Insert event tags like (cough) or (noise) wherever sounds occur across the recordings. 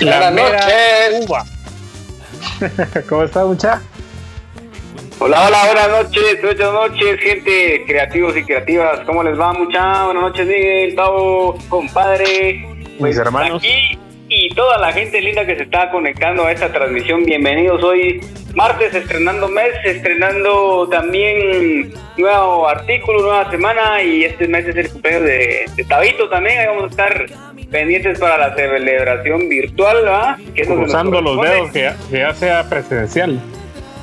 La Buenas noches. Uva. (laughs) ¿Cómo está, mucha? Hola, hola, buenas noches, buenas noches, gente, creativos y creativas. ¿Cómo les va, mucha? Buenas noches, Miguel, Tavo, compadre. Mis pues, hermanos. Aquí y toda la gente linda que se está conectando a esta transmisión. Bienvenidos hoy, martes, estrenando mes, estrenando también nuevo artículo, nueva semana. Y este mes es el cumpleaños de, de Tabito también. Ahí vamos a estar pendientes para la celebración virtual, ¿verdad? Cruzando los dedos que, ya sea presencial.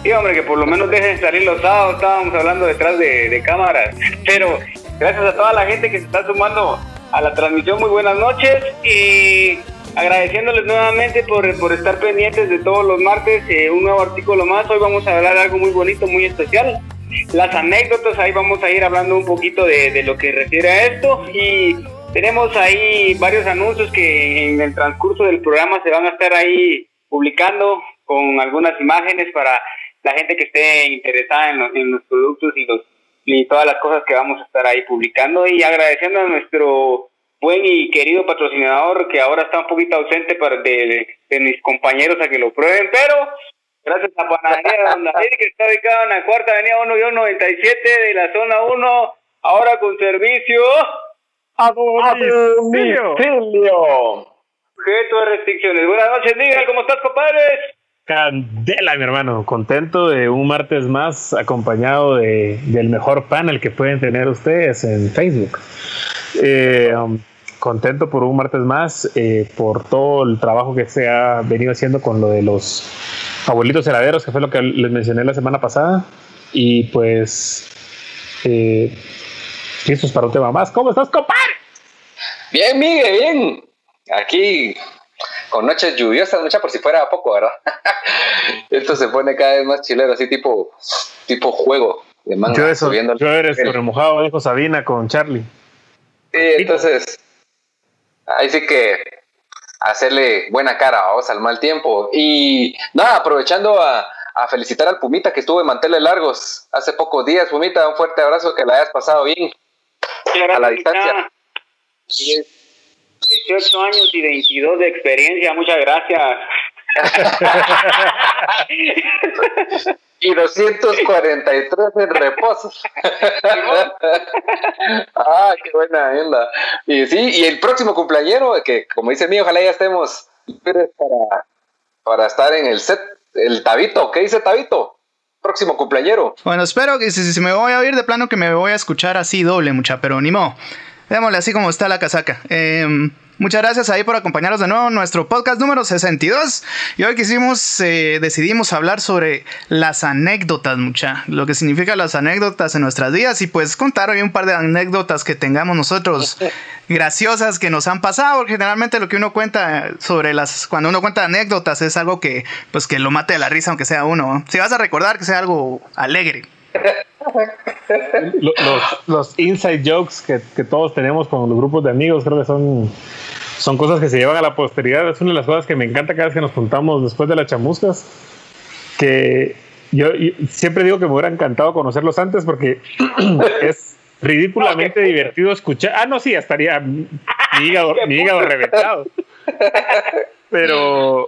Sí, hombre, que por lo menos dejen salir los sábados, estábamos hablando detrás de, de cámaras. (laughs) Pero gracias a toda la gente que se está sumando a la transmisión, muy buenas noches y agradeciéndoles nuevamente por, por estar pendientes de todos los martes, eh, un nuevo artículo más. Hoy vamos a hablar de algo muy bonito, muy especial. Las anécdotas, ahí vamos a ir hablando un poquito de, de lo que refiere a esto y tenemos ahí varios anuncios que en el transcurso del programa se van a estar ahí publicando con algunas imágenes para la gente que esté interesada en, los productos y los y todas las cosas que vamos a estar ahí publicando y agradeciendo a nuestro buen y querido patrocinador que ahora está un poquito ausente para de, mis compañeros a que lo prueben, pero gracias a Panadería Don David que está ubicado en la cuarta avenida 1 97 de la zona 1, ahora con servicio a domicilio. Objeto de restricciones. Buenas noches, Miguel. ¿Cómo estás, compadres? Candela, mi hermano. Contento de un martes más acompañado de, del mejor panel que pueden tener ustedes en Facebook. Eh, um, contento por un martes más, eh, por todo el trabajo que se ha venido haciendo con lo de los abuelitos heladeros, que fue lo que les mencioné la semana pasada. Y pues eh, es para un tema más. ¿Cómo estás, compadre? Bien, Miguel, bien. Aquí con noches lluviosas, mucha por si fuera poco, ¿verdad? (laughs) Esto se pone cada vez más chilero, así tipo, tipo juego de manga. Yo, eso, yo eres remojado, dijo Sabina con Charlie. Sí, entonces, ahí sí que hacerle buena cara, vamos al mal tiempo. Y nada, aprovechando a, a felicitar al Pumita que estuvo en manteles largos hace pocos días. Pumita, un fuerte abrazo, que la hayas pasado bien a la distancia. 18 años y 22 de experiencia, muchas gracias. Y 243 en reposo. ah, qué buena onda. Y sí, y el próximo cumpleañero, que como dice mío, ojalá ya estemos para, para estar en el set, el Tabito. ¿Qué dice Tabito? Próximo cumpleañero. Bueno, espero que si, si, me voy a oír de plano que me voy a escuchar así doble, mucha, pero ni modo. Démosle así como está la casaca. Eh, Muchas gracias ahí por acompañarnos de nuevo en nuestro podcast número 62. Y hoy quisimos, eh, decidimos hablar sobre las anécdotas, mucha. Lo que significa las anécdotas en nuestras vidas y pues contar hoy un par de anécdotas que tengamos nosotros (laughs) graciosas que nos han pasado. Porque generalmente lo que uno cuenta sobre las, cuando uno cuenta anécdotas es algo que, pues que lo mate de la risa aunque sea uno. Si vas a recordar que sea algo alegre. (laughs) los, los, inside jokes que, que, todos tenemos con los grupos de amigos creo que son son cosas que se llevan a la posteridad. Es una de las cosas que me encanta cada vez que nos juntamos después de las chamuscas. Que yo, siempre digo que me hubiera encantado conocerlos antes porque (clears throat) es ridículamente divertido escuchar. Ah, no, sí, estaría mi hígado, reventado. (laughs) Pero,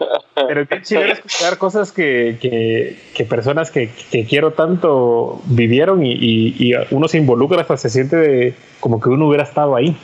pero qué chido escuchar cosas que, que, personas que, que, quiero tanto vivieron y, y, uno se involucra hasta se siente de, como que uno hubiera estado ahí.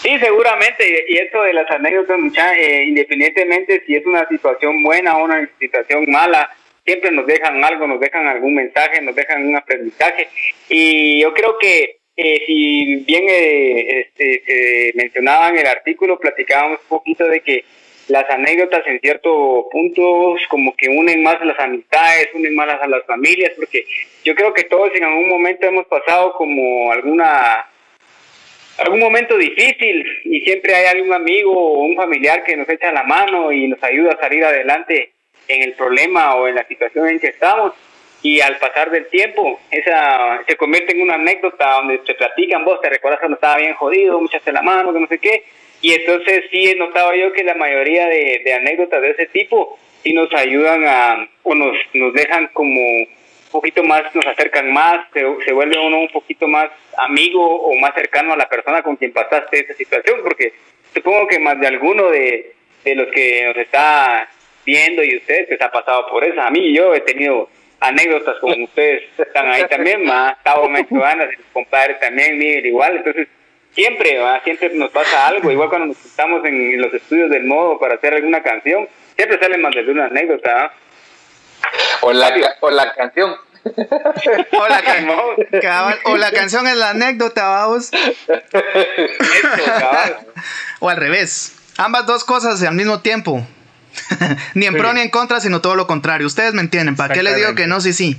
Sí, seguramente, y esto de las anécdotas, mucha, eh, independientemente si es una situación buena o una situación mala, siempre nos dejan algo, nos dejan algún mensaje, nos dejan un aprendizaje. Y yo creo que eh, si bien eh, este, se mencionaba en el artículo, platicábamos un poquito de que las anécdotas en ciertos puntos como que unen más las amistades, unen más a las familias, porque yo creo que todos en algún momento hemos pasado como alguna algún momento difícil y siempre hay algún amigo o un familiar que nos echa la mano y nos ayuda a salir adelante en el problema o en la situación en que estamos y al pasar del tiempo esa se convierte en una anécdota donde te platican vos te recuerdas cuando estaba bien jodido me echaste la mano que no sé qué y entonces sí he notado yo que la mayoría de, de anécdotas de ese tipo sí nos ayudan a o nos, nos dejan como un poquito más, nos acercan más, se, se, vuelve uno un poquito más amigo o más cercano a la persona con quien pasaste esa situación, porque supongo que más de alguno de, de los que nos está viendo y ustedes que se ha pasado por eso. A mí yo he tenido anécdotas como (laughs) ustedes están ahí también, más Gustavo Maestro Ana, compadre también, Miguel igual, entonces siempre, siempre nos pasa algo, igual cuando nos estamos en, los estudios del modo para hacer alguna canción, siempre sale más de una anécdota. O la, o la canción. o, la (laughs) o la canción es la anécdota, vamos. (laughs) o al revés. Ambas dos cosas al mismo tiempo. (laughs) ni en pro ni en contra, sino todo lo contrario. Ustedes me entienden. ¿Para qué les digo que no? Sí, sí.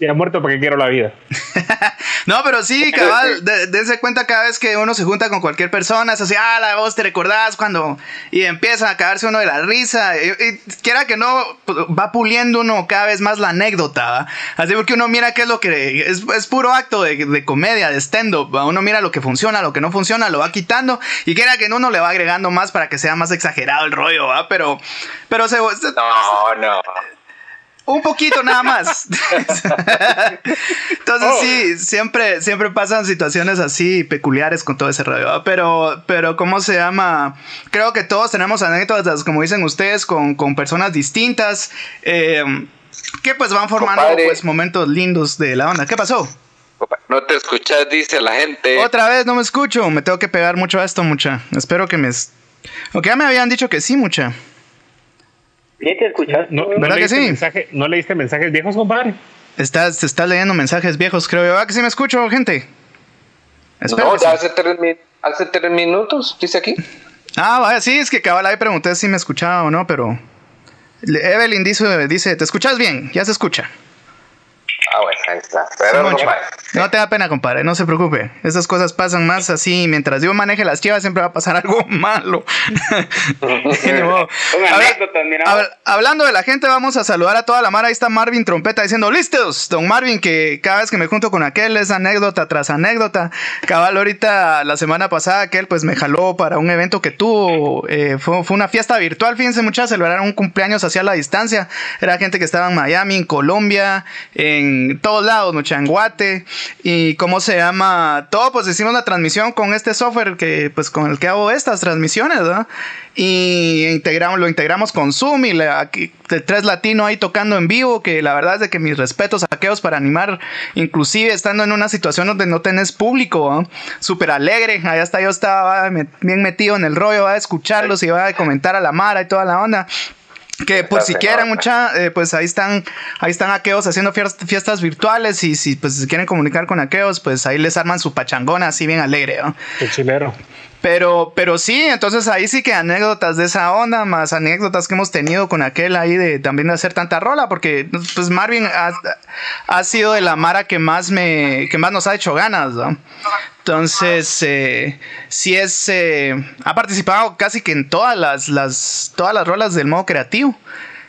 Ya muerto porque quiero la vida. (laughs) no, pero sí, (laughs) cabal, dense cuenta cada vez que uno se junta con cualquier persona, es así, ah, la voz te recordás cuando. Y empieza a cagarse uno de la risa. Y, quiera que no, va puliendo uno cada vez más la anécdota, Así porque uno mira qué es lo que. Es, puro acto de, comedia, de stand-up. Uno mira lo que funciona, lo que no funciona, lo va quitando. Y quiera que uno le va agregando más para que sea más exagerado el rollo, ¿va? Pero. Pero se. No, no. Un poquito nada más. (laughs) Entonces oh. sí, siempre, siempre pasan situaciones así peculiares con todo ese rollo. Pero, pero ¿cómo se llama? Creo que todos tenemos anécdotas, como dicen ustedes, con, personas distintas. Eh, que pues van formando pues momentos lindos de la onda. ¿Qué pasó? No te escuchas, dice la gente. Otra vez no me escucho. Me tengo que pegar mucho a esto, mucha. Espero que me... Ok, ya me habían dicho que sí, mucha. Bien te escuchas. No, ¿Verdad que sí? Mensaje, ¿No leíste mensajes viejos, compadre? Estás, se está leyendo mensajes viejos, creo yo. ¿Verdad que sí me escucho, gente? Espero no, ya hace, tres, hace tres minutos, dice aquí. Ah, vaya, sí, es que cabal ahí pregunté si me escuchaba o no, pero... Evelyn dice, dice, ¿te escuchas bien? Ya se escucha. Ah, bueno, ahí está. Pero no, no, te da pena, compadre, no se preocupe. Esas cosas pasan más así. Mientras yo maneje las chivas, siempre va a pasar (laughs) algo malo. (laughs) hablando de la gente, vamos a saludar a toda la mara. Ahí está Marvin Trompeta diciendo: Listos, don Marvin, que cada vez que me junto con aquel es anécdota tras anécdota. Cabal, ahorita, la semana pasada, aquel pues me jaló para un evento que tuvo. Eh, fue, fue, una fiesta virtual. Fíjense, muchas celebraron un cumpleaños hacia la distancia. Era gente que estaba en Miami, en Colombia, en todos lados, mucha en Guate y cómo se llama, todo pues hicimos la transmisión con este software que pues con el que hago estas transmisiones, ¿no? Y integramos, lo integramos con Zoom y aquí tres latino ahí tocando en vivo, que la verdad es de que mis respetos aquellos para animar, inclusive estando en una situación donde no tenés público, súper alegre, allá hasta yo estaba bien metido en el rollo, va a escucharlos y va a comentar a la Mara y toda la onda. Que pues si quieren mucha, eh, pues ahí están, ahí están aqueos haciendo fiestas, virtuales y si pues quieren comunicar con aqueos, pues ahí les arman su pachangona así bien alegre, ¿no? Qué chilero. Pero, pero sí, entonces ahí sí que anécdotas de esa onda, más anécdotas que hemos tenido con aquel ahí de también de hacer tanta rola, porque pues Marvin ha, ha sido de la Mara que más me, que más nos ha hecho ganas, ¿no? Entonces, eh, sí es, eh, ha participado casi que en todas las, las, todas las rolas del modo creativo.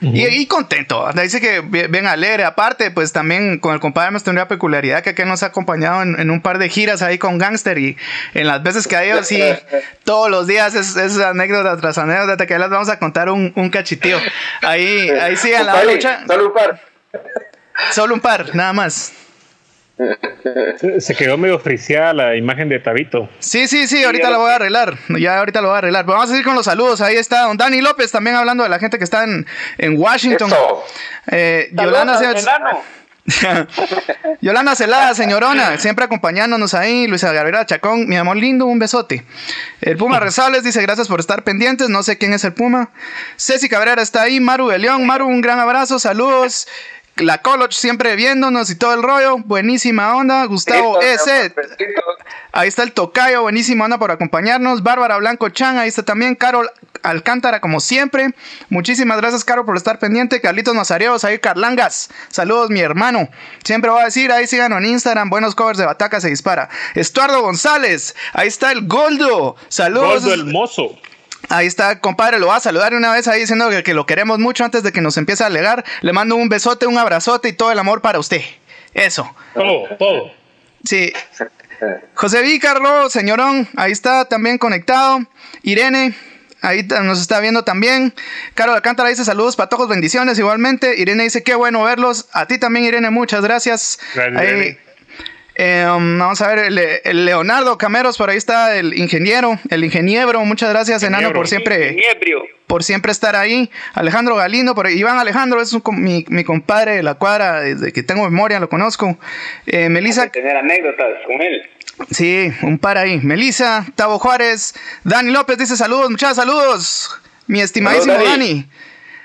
y, contento, dice que bien, alegre. Aparte, pues también con el compadre hemos tenido una peculiaridad que aquel nos ha acompañado en, un par de giras ahí con Gangster y en las veces que ha ido, sí, (laughs) todos los días es, es, anécdota tras anécdota que las vamos a contar un, un cachitío. Ahí, ahí sí, en la lucha. Solo un par. Solo un par, nada más. Se quedó medio friseada la imagen de Tabito. Sí, sí, sí, ahorita la voy a arreglar. Ya ahorita lo voy a arreglar. vamos a seguir con los saludos. Ahí está don Dani López también hablando de la gente que está en, en Washington. Eh, Yolanda, (laughs) Yolanda Celada, señorona, siempre acompañándonos ahí. Luisa Gabriela Chacón, mi amor lindo, un besote. El Puma (laughs) Rezales dice gracias por estar pendientes. No sé quién es el Puma. Ceci Cabrera está ahí. Maru de León. Maru, un gran abrazo, saludos la College siempre viéndonos y todo el rollo. Buenísima onda. Gustavo S. Ahí está el tocayo. Buenísima onda por acompañarnos. Bárbara Blanco Chan. Ahí está también. Carol Alcántara, como siempre. Muchísimas gracias, Carol, por estar pendiente. Carlitos Nazareos. Ahí Carlangas. Saludos, mi hermano. Siempre voy a decir. Ahí síganos en Instagram. Buenos covers de Bataca se dispara. Estuardo González. Ahí está el Goldo. Saludos. Goldo el mozo. Ahí está, compadre, lo va a saludar una vez ahí diciendo que, lo queremos mucho antes de que nos empiece a alegar. Le mando un besote, un abrazote y todo el amor para usted. Eso. Todo, todo. Sí. José Vícarlo, señorón, ahí está también conectado. Irene, ahí nos está viendo también. Carol Alcántara dice saludos, patojos, bendiciones igualmente. Irene dice qué bueno verlos. A ti también, Irene, muchas gracias. gracias Eh, um, vamos a ver, el, Leonardo Cameros, por ahí está el ingeniero, el ingeniero. Muchas gracias, Enano, por siempre, por siempre estar ahí. Alejandro Galindo, por Iván Alejandro es mi, mi, compadre de la cuadra, desde que tengo memoria lo conozco. Eh, Melissa. tener anécdotas con él. Sí, un par ahí. Melissa, Tavo Juárez, Dani López dice saludos, muchas saludos. Mi estimadísimo Dani.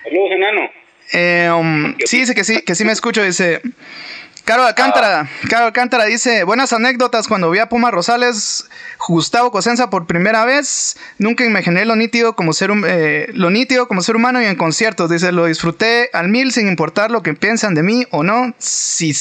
Saludos, enano. Eh, um, sí, dice que sí, que sí me escucho. Dice, Caro Alcántara, Caro Alcántara dice, buenas anécdotas cuando vi a Puma Rosales, Gustavo Cosenza por primera vez, nunca imaginé lo nítido como ser, eh, lo nítido como ser humano y en conciertos, dice, lo disfruté al mil sin importar lo que piensan de mí o no, si,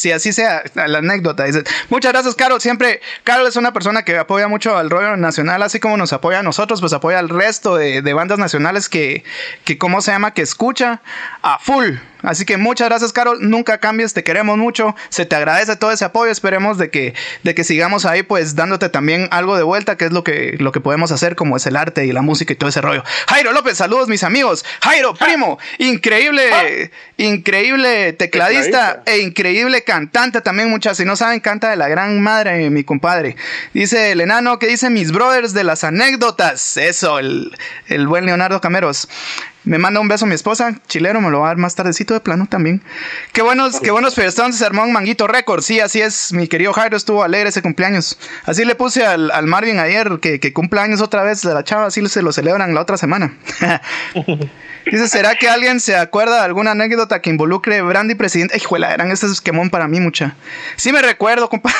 si así sea la anécdota. Dice, muchas gracias, Caro, siempre, Caro es una persona que apoya mucho al rollo nacional, así como nos apoya a nosotros, pues apoya al resto de, de bandas nacionales que, que, ¿cómo se llama?, que escucha a full. Así que muchas gracias, Carol. Nunca cambies, te queremos mucho. Se te agradece todo ese apoyo. Esperemos de que, de que sigamos ahí, pues dándote también algo de vuelta, que es lo que, lo que podemos hacer, como es el arte y la música y todo ese rollo. Jairo López, saludos, mis amigos. Jairo, primo, increíble, increíble tecladista, e increíble cantante también. Muchas, si no saben, canta de la gran madre, mi compadre. Dice el enano que dice mis brothers de las anécdotas. Eso, el, el buen Leonardo Cameros. Me manda un beso mi esposa, chilero, me lo va a dar más tardecito de plano también. Qué buenos, qué buenos fiestas se armó Manguito Record. Sí, así es, mi querido Jairo estuvo alegre ese cumpleaños. Así le puse al, Marvin ayer, que, que cumpleaños otra vez de la chava, así se lo celebran la otra semana. (laughs) Dice, ¿será que alguien se acuerda de alguna anécdota que involucre Brandy presidente? Hijuela, eran ese esquemón para mí mucha. Sí me recuerdo, compadre.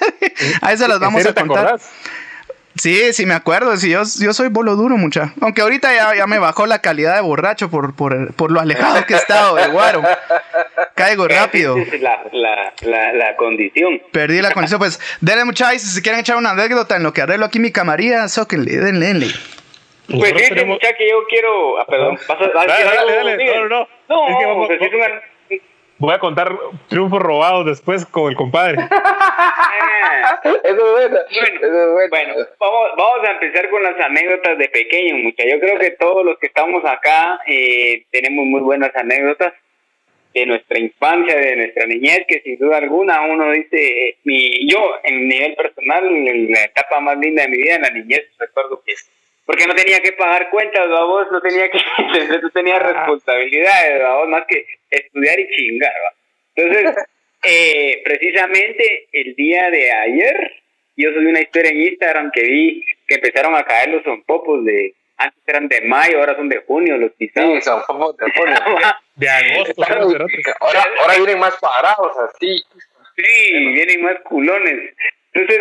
(laughs) a eso las vamos a contar. Sí, sí me acuerdo, sí, yo, yo soy bolo duro, mucha. Aunque ahorita ya, ya me bajó la calidad de borracho por, por, por lo alejado que he estado de guaro. Caigo rápido. La, la, la, la, condición. Perdí la condición, pues denle muchachos, si quieren echar una anécdota en lo que arreglo aquí mi camarilla, sóquenle, denle, denle. Pues fíjate, tenemos... muchacho, que yo quiero... Ah, perdón, pasa, dale, dale, dale, no, no, no. No, es que vamos, pues, es una Voy a contar triunfos robados después con el compadre. (laughs) eso es bueno. Bueno, vamos, vamos a empezar con las anécdotas de pequeño, mucha. Yo creo que todos los que estamos acá eh, tenemos muy buenas anécdotas de nuestra infancia, de nuestra niñez, que sin duda alguna uno dice, eh, mi, yo en nivel personal, en la etapa más linda de mi vida, en la niñez, recuerdo que porque no tenía que pagar cuentas, vos no tenía que, (laughs) no tenía responsabilidades, vos más que estudiar y chingar, Entonces, (laughs) eh, precisamente el día de ayer, yo subí una historia en Instagram que vi que empezaron a caer los sonpopos de, antes eran de mayo, ahora son de junio los pisados. Sí, sonpopos de junio. (laughs) de agosto. ahora, ahora vienen más parados así. Sí, vienen más culones. Entonces,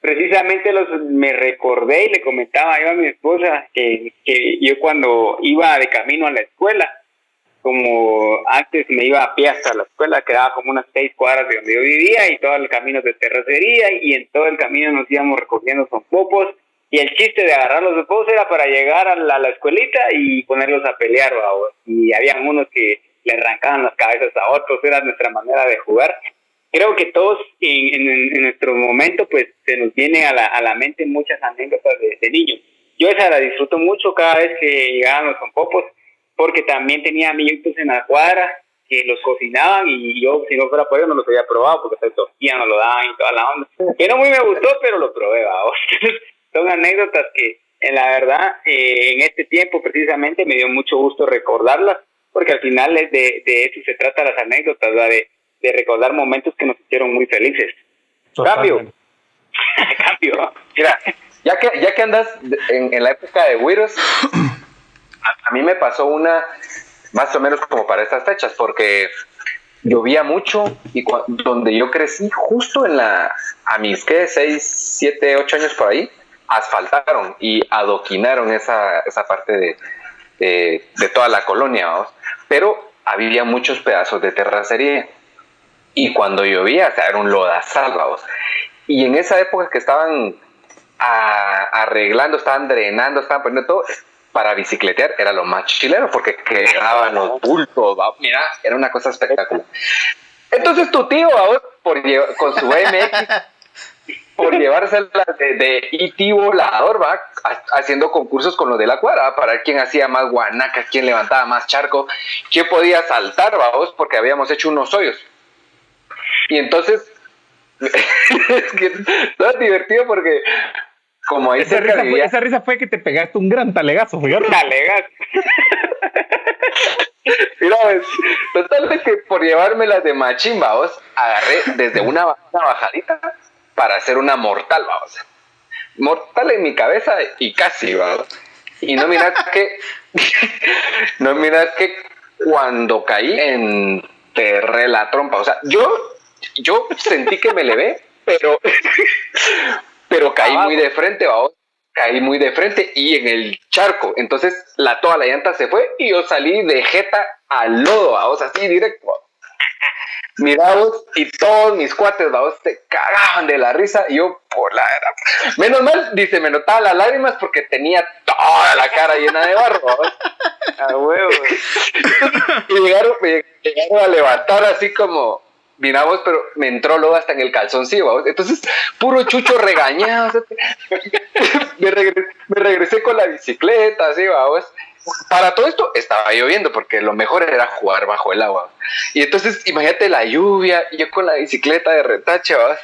precisamente los me recordé y le comentaba yo a mi esposa que, que yo cuando iba de camino a la escuela, como antes me iba a pie hasta la escuela, quedaba como unas seis cuadras de donde yo vivía y todo el camino de terracería y en todo el camino nos íbamos recogiendo popos y el chiste de agarrar los popos era para llegar a la, escuelita y ponerlos a pelear y habían unos que le arrancaban las cabezas a otros, era nuestra manera de jugar creo que todos en, en, nuestro momento pues se nos viene a la, a la mente muchas anécdotas de, niños. Yo esa la disfruto mucho cada vez que llegaban los popos porque también tenía amiguitos en la cuadra que los cocinaban y yo si no fuera por ellos no los había probado porque se tostían, no lo daban y toda la onda. Que no muy me gustó, pero lo probé, (laughs) Son anécdotas que en la verdad eh, en este tiempo precisamente me dio mucho gusto recordarlas porque al final de, de eso se trata las anécdotas, ¿verdad? de de recordar momentos que nos hicieron muy felices. Cambio. (laughs) Cambio. Mira, ya que, ya que andas en, la época de Wiros, (clears throat) a, mí me pasó una más o menos como para estas fechas, porque llovía mucho y donde yo crecí, justo en la, a mis, ¿qué? 6, 7, 8 años por ahí, asfaltaron y adoquinaron esa, esa parte de, de, toda la colonia, ¿vamos? pero había muchos pedazos de terracería y cuando llovía, o sea, era un lodazal, vamos. Y en esa época que estaban arreglando, estaban drenando, estaban poniendo todo, para bicicletear era lo más chileno, porque quedaban los bultos, mira, era una cosa espectacular. Entonces tu tío, vamos, por con su BMX, por llevarse de, de IT volador, va, haciendo concursos con lo de la cuadra, para ver quién hacía más guanacas, quién levantaba más charco, quién podía saltar, vamos, porque habíamos hecho unos hoyos. Y entonces (laughs) es que no es divertido porque como ahí esa cerca risa, vivía- fue, esa risa fue que te pegaste un gran talegazo, fíjate. Talegas. (laughs) Mira, pues, total de que por llevármelas de machín, vamos, agarré desde una, una bajadita para hacer una mortal, vamos. Mortal en mi cabeza y casi, vamos. Y no miras que, (laughs) no miras que cuando caí enterré la trompa, o sea, yo, yo sentí que me levé, pero, pero caí muy de frente, vamos. Caí muy de frente y en el charco. Entonces la, toda la llanta se fue y yo salí de jeta al lodo, vamos, así directo. Mira vos, y todos mis cuates, vamos, se cagaban de la risa y yo por la era. Menos mal, dice, me notaban las lágrimas porque tenía toda la cara llena de barro. A huevo. (laughs) Y llegaron, me llegaron a levantar así como, mira vos, pero me entró lodo hasta en el calzoncillo, vamos. Entonces, puro chucho regañado. (laughs) me, regresé, me regresé con la bicicleta, así, vamos. Para todo esto estaba lloviendo porque lo mejor era jugar bajo el agua. Y entonces, imagínate la lluvia, yo con la bicicleta de retache, ¿vas?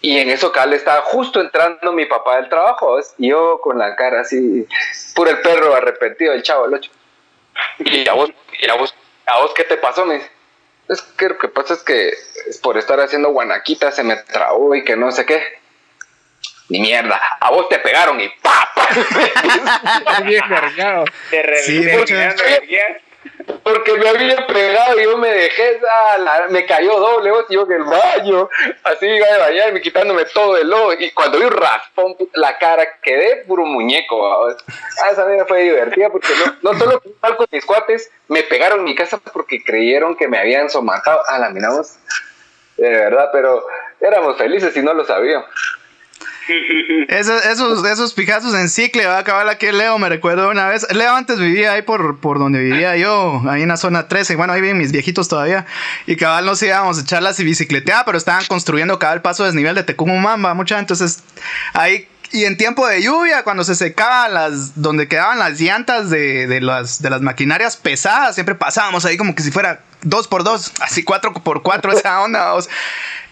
Y en eso, Cal estaba justo entrando mi papá del trabajo, ¿vas? Y yo con la cara así, puro el perro arrepentido, el chavo, el ocho. Y a vos, y a vos, a vos, ¿qué te pasó? Me dice, es que lo que pasa es que es por estar haciendo guanaquita se me trabó y que no sé qué. Ni mierda, a vos te pegaron y ¡pa! pa. (laughs) Bien cargado. De re- Sí, de-. De- de- Porque me había pegado y yo me dejé, ah, me cayó doble, vos, y yo en el baño, así iba a bañarme, quitándome todo el lodo, y cuando vi un raspón, la cara, quedé puro muñeco, vamos. Ah, esa vida fue divertida, porque no, no solo mal mis cuates, me pegaron mi casa porque creyeron que me habían somatado, ah, la miramos, de verdad, pero éramos felices y no lo sabíamos. Esos, esos, pijazos en cicle, va a acabar aquí Leo, me recuerdo una vez. Leo antes vivía ahí por, por donde vivía yo, ahí en la zona 13. Bueno, ahí viven mis viejitos todavía. Y cabal nos íbamos a echarlas y bicicletear, pero estaban construyendo cada el paso desnivel de Tecumumamba, mucha. Entonces, ahí. Y en tiempo de lluvia, cuando se secaban las. donde quedaban las llantas de, de las, de las maquinarias pesadas, siempre pasábamos ahí como que si fuera dos por dos, así cuatro por cuatro, esa (laughs) onda. vamos.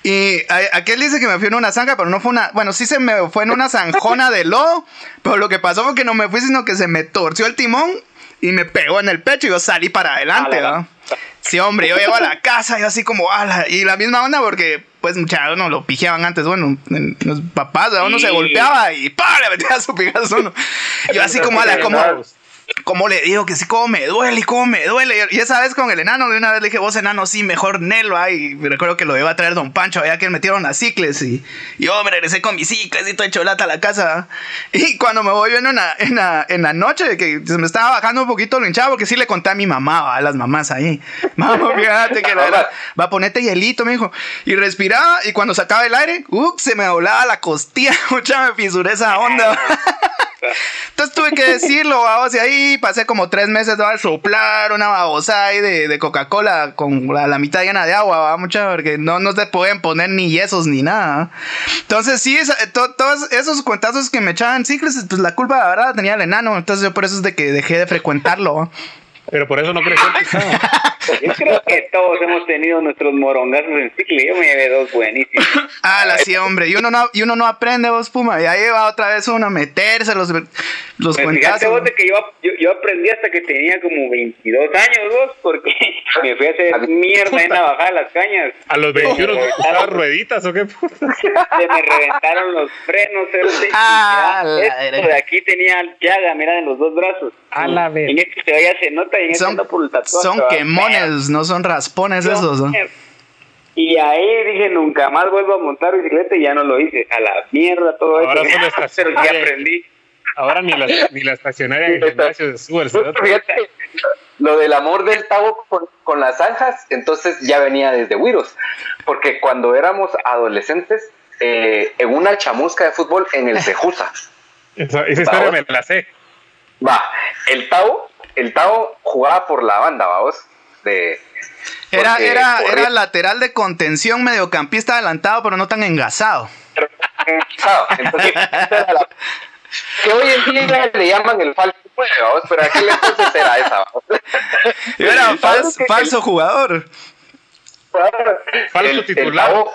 Y aquel dice que me fui en una zanja, pero no fue una. Bueno, sí se me fue en una zanjona de lodo, pero lo que pasó fue que no me fui, sino que se me torció el timón y me pegó en el pecho y yo salí para adelante, ¿va? Sí, hombre, yo llego a la casa y así como, ala, y la misma onda porque, pues, muchachos no lo pijeaban antes, bueno, en- los papás, uno se golpeaba y ¡pah! le metía su pijazo uno. (laughs) Y yo así como, ala, como, como le digo que sí, cómo me duele y cómo me duele. Y esa vez con el enano, de una vez le dije, vos enano, sí, mejor Nelo. Y me recuerdo que lo iba a traer Don Pancho, allá que metieron las cicles. Y yo me regresé con mis cicles y todo hecho lata a la casa. Y cuando me voy viendo en la, en la, en la noche, que se me estaba bajando un poquito lo hinchado, porque sí le conté a mi mamá, a las mamás ahí. (laughs) Mamá, fíjate que la era, va a ponerte hielito, me dijo. Y respiraba, y cuando sacaba el aire, ¡uh! se me doblaba la costilla, (laughs) mucha me fisuré esa onda. (laughs) Entonces tuve que decirlo, vamos, y ahí pasé como tres meses a soplar una babosa ahí de, Coca-Cola con la, mitad llena de agua, va, mucha, porque no, no te pueden poner ni yesos ni nada. Entonces sí, todos esos cuentazos que me echaban ciclos, pues la culpa, la verdad, tenía el enano. Entonces yo por eso es de que dejé de frecuentarlo. Pero por eso no creció el pisado. (laughs) Yo creo que todos hemos tenido nuestros morongazos en cicle. Yo me llevé dos buenísimos. (laughs) Ah, la sí, hombre. Y uno no, y uno no aprende, vos, Puma. Y ahí va otra vez uno a meterse los, los Pues fíjate cuentazos. vos de que yo, yo, yo aprendí hasta que tenía como 22 años vos, porque (laughs) me fui a hacer mierda en la bajada de las cañas. A los 21 Se me usaban reventaron- rueditas o qué puta. Se me reventaron los frenos. Ah, la de aquí tenía llaga, mira, en los dos brazos. A la verga. En este todavía se nota y en este Son, por el tatuaje. son quemones, no son raspones esos. ¿no? Y ahí dije, nunca más vuelvo a montar bicicleta y ya no lo hice. A la mierda todo Ahora eso. solo Pero (laughs) ya aprendí. Ahora ni la, ni la estacionaria del gimnasio de Suber. Fíjate, lo del amor del Tavo con, con las zanjas, entonces ya venía desde Wiros, porque cuando éramos adolescentes, eh, en una chamusca de fútbol en el Cejusa, Esa, esa historia me la sé. Va, el Tavo, el Tavo jugaba por la banda, vamos, de... Era, era, corría- era lateral de contención, mediocampista adelantado, pero no tan engasado. Entonces, esa era la- que hoy en día le llaman el falso nueve, vamos, pero aquel entonces era esa, vamos. Era ¿Sabes falso, jugador. Falso El- el titular. Tavo-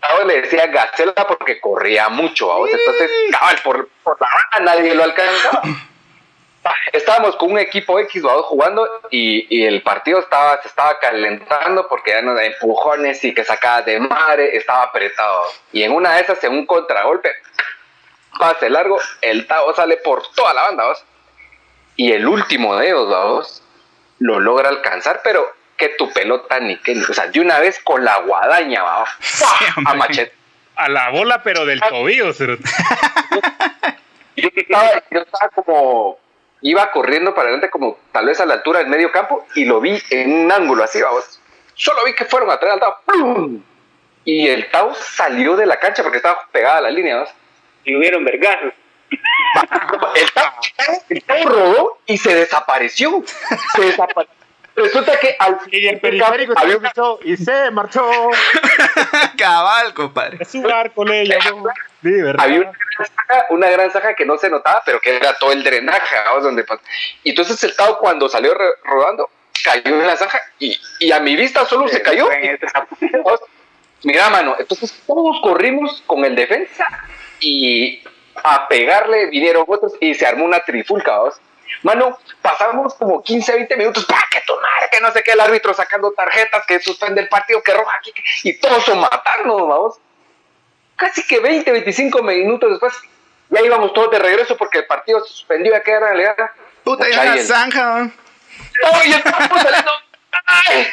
Tao le decía Gacela porque corría mucho, ¿vamos? entonces cabal, por, por la banda nadie lo alcanzaba. (laughs) Estábamos con un equipo X ¿vamos? jugando y, y, el partido estaba, se estaba calentando porque eran empujones y que sacaba de madre, estaba apretado. Y en una de esas, en un contragolpe, pase largo, el Tao sale por toda la banda, ¿vamos? Y el último de ellos, ¿vamos? Lo logra alcanzar, pero que tu pelota ni que, o sea, de una vez con la guadaña, ¿vamos? (laughs) a machete. A la bola, pero del tobillo, (laughs) yo, estaba, yo estaba como iba corriendo para adelante como tal vez a la altura del medio campo y lo vi en un ángulo así, vamos. Solo vi que fueron a traer al Tao. Y el Tao salió de la cancha porque estaba pegada a la línea, ¿vamos? Y hubieron vergazos. El Tao, el Tao rodó y se desapareció. Se desapareció. Resulta que al y el periférico había... y se marchó. (laughs) Cabal, compadre. Es un con ella. Sí, había una gran, saja, una gran saja que no se notaba, pero que era todo el drenaje. Donde, y entonces el Tao cuando salió rodando, cayó en la zanja y, y a mi vista solo se cayó. Mira, mano, entonces todos corrimos con el defensa y a pegarle vinieron otros y se armó una trifulca. Mano, pasamos como 15, 20 minutos para que tomar, que no sé qué, el árbitro sacando tarjetas, que suspende el partido, que roja aquí, y todos son matarnos, vamos. Casi que 20, 25 minutos después, ya íbamos todos de regreso porque el partido se suspendió, ya que era realidad. Puta, ya la zanja, No, y estamos saliendo. ¡Ay!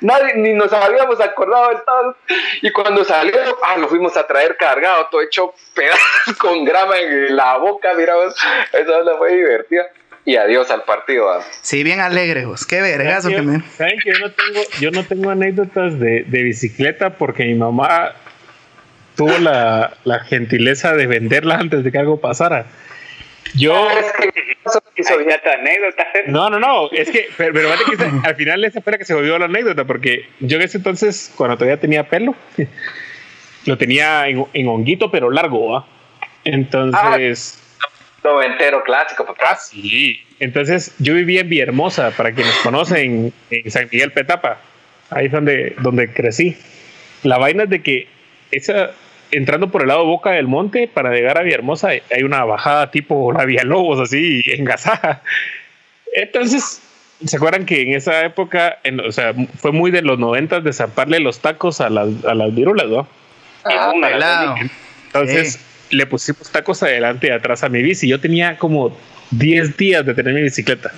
Nadie, ni nos habíamos acordado del todo. Y cuando salió, ah, lo fuimos a traer cargado, todo hecho pedazos (laughs) con grama en la boca, miramos. Eso fue divertida. Y adiós al partido. ¿ah? Sí, bien alegre, vos. Qué vergazo que me. ¿Saben que yo no tengo, yo no tengo anécdotas de, de bicicleta porque mi mamá tuvo la, la gentileza de venderla antes de que algo pasara. Yo. No, no, no. Es que, pero, pero que (laughs) al final esa fue la que se volvió la anécdota, porque yo en ese entonces, cuando todavía tenía pelo, (laughs) lo tenía en, en honguito, pero largo, ¿va? Entonces. Ah, entero clásico, papá. Ah, sí. Entonces, yo vivía en Villahermosa, para quienes conocen, en San Miguel Petapa. Ahí es donde, donde crecí. La vaina es de que esa, entrando por el lado Boca del Monte para llegar a Villahermosa hay una bajada tipo la Lobos así engasada. Entonces, ¿se acuerdan que en esa época, o sea, fue muy de los noventas de zaparle los tacos a las, a las virulas, ¿no? Ah, Entonces, le pusimos tacos adelante y atrás a mi bici. Yo tenía como 10 días de tener mi bicicleta.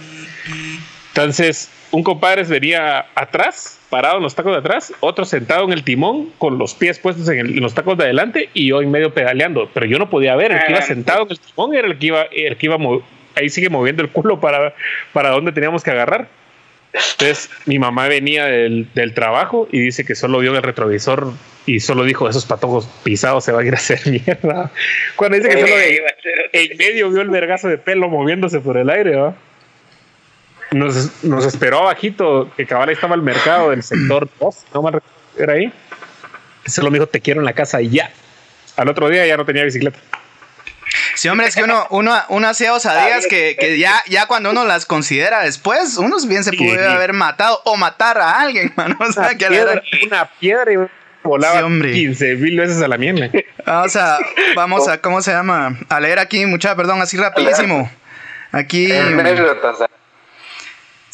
Entonces, un compadre venía atrás, parado en los tacos de atrás, otro sentado en el timón con los pies puestos en, los tacos de adelante y yo en medio pedaleando. Pero yo no podía ver, el que iba ah. sentado en el timón era el que iba, el que iba ahí sigue moviendo el culo para, para dónde teníamos que agarrar. Entonces mi mamá venía del, del, trabajo y dice que solo vio el retrovisor y solo dijo, esos patojos pisados se van a ir a hacer mierda. Cuando dice que solo en medio vio el vergazo de pelo moviéndose por el aire, ¿va? Nos, nos esperó abajito, que cabal estaba el mercado del sector (clears throat) 2, no me era ahí. Solo me dijo, te quiero en la casa y ya. Al otro día ya no tenía bicicleta. Sí, hombre, es que uno, uno, uno hacía osadías que, que ya, ya cuando uno las considera después, uno bien se pudo haber matado o matar a alguien, (laughs) mano. O sea, una, que piedra, una piedra y volaba 15 mil veces a la mierda. (laughs) Vamos a, vamos a, ¿cómo se llama? A leer aquí, mucha, perdón, así rapidísimo. Aquí.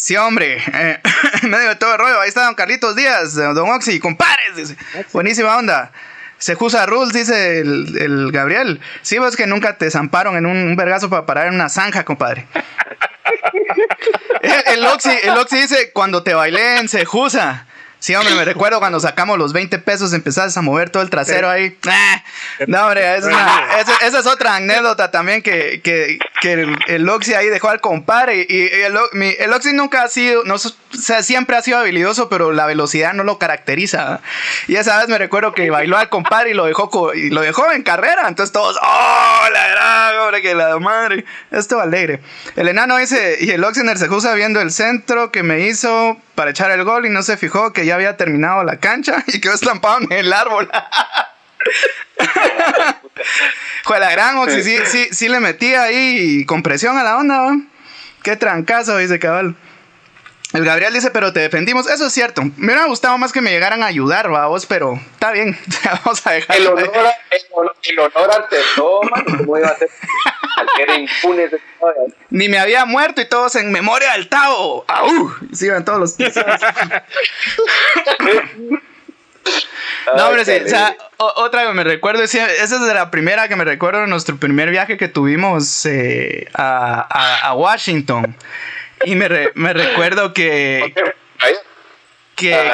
Sí, hombre, eh, (laughs) en medio de todo el rollo, ahí está don Carlitos Díaz, don Oxy, compadres, buenísima onda. Se rules, dice el, el, Gabriel. Sí, vos que nunca te zamparon en un, vergazo para parar en una zanja, compadre. (laughs) el, Oxy, el Oxy dice, cuando te bailé en Sejusa. Sí, hombre, me recuerdo cuando sacamos los 20 pesos, empezaste a mover todo el trasero ahí. Ah, no, hombre, es esa, es otra anécdota también que, que, que el, el, Oxy ahí dejó al compadre. Y, el, el, Oxy nunca ha sido, no, o sea, siempre ha sido habilidoso, pero la velocidad no lo caracteriza. Y esa vez me recuerdo que bailó al compadre y lo dejó, y lo dejó en carrera. Entonces todos, ¡oh, la que la madre! Esto alegre. El enano dice, y el Oxy en el Sejusa viendo el centro que me hizo para echar el gol y no se fijó que ya había terminado la cancha (laughs) y quedó estampado en el árbol. (laughs) Fue la gran Oxy, sí, sí, sí, le metía ahí con presión a la onda, ¿va? Qué trancazo, dice cabal. El Gabriel dice, pero te defendimos. Eso es cierto. Me hubiera gustado más que me llegaran a ayudar, vamos, pero está bien. (laughs) Vamos a dejar. El honor, el, honor, el honor ante todo, mano, ¿cómo iba a ser? Era (laughs) impune. Ni me había muerto y todos en memoria del Tao. ¡Au! Se iban todos los pisos. (laughs) No, hombre, sí, o sea, otra que me recuerdo, sí, esa es de la primera que me recuerdo de nuestro primer viaje que tuvimos eh, a, a- a Washington. Y me, me recuerdo que, que,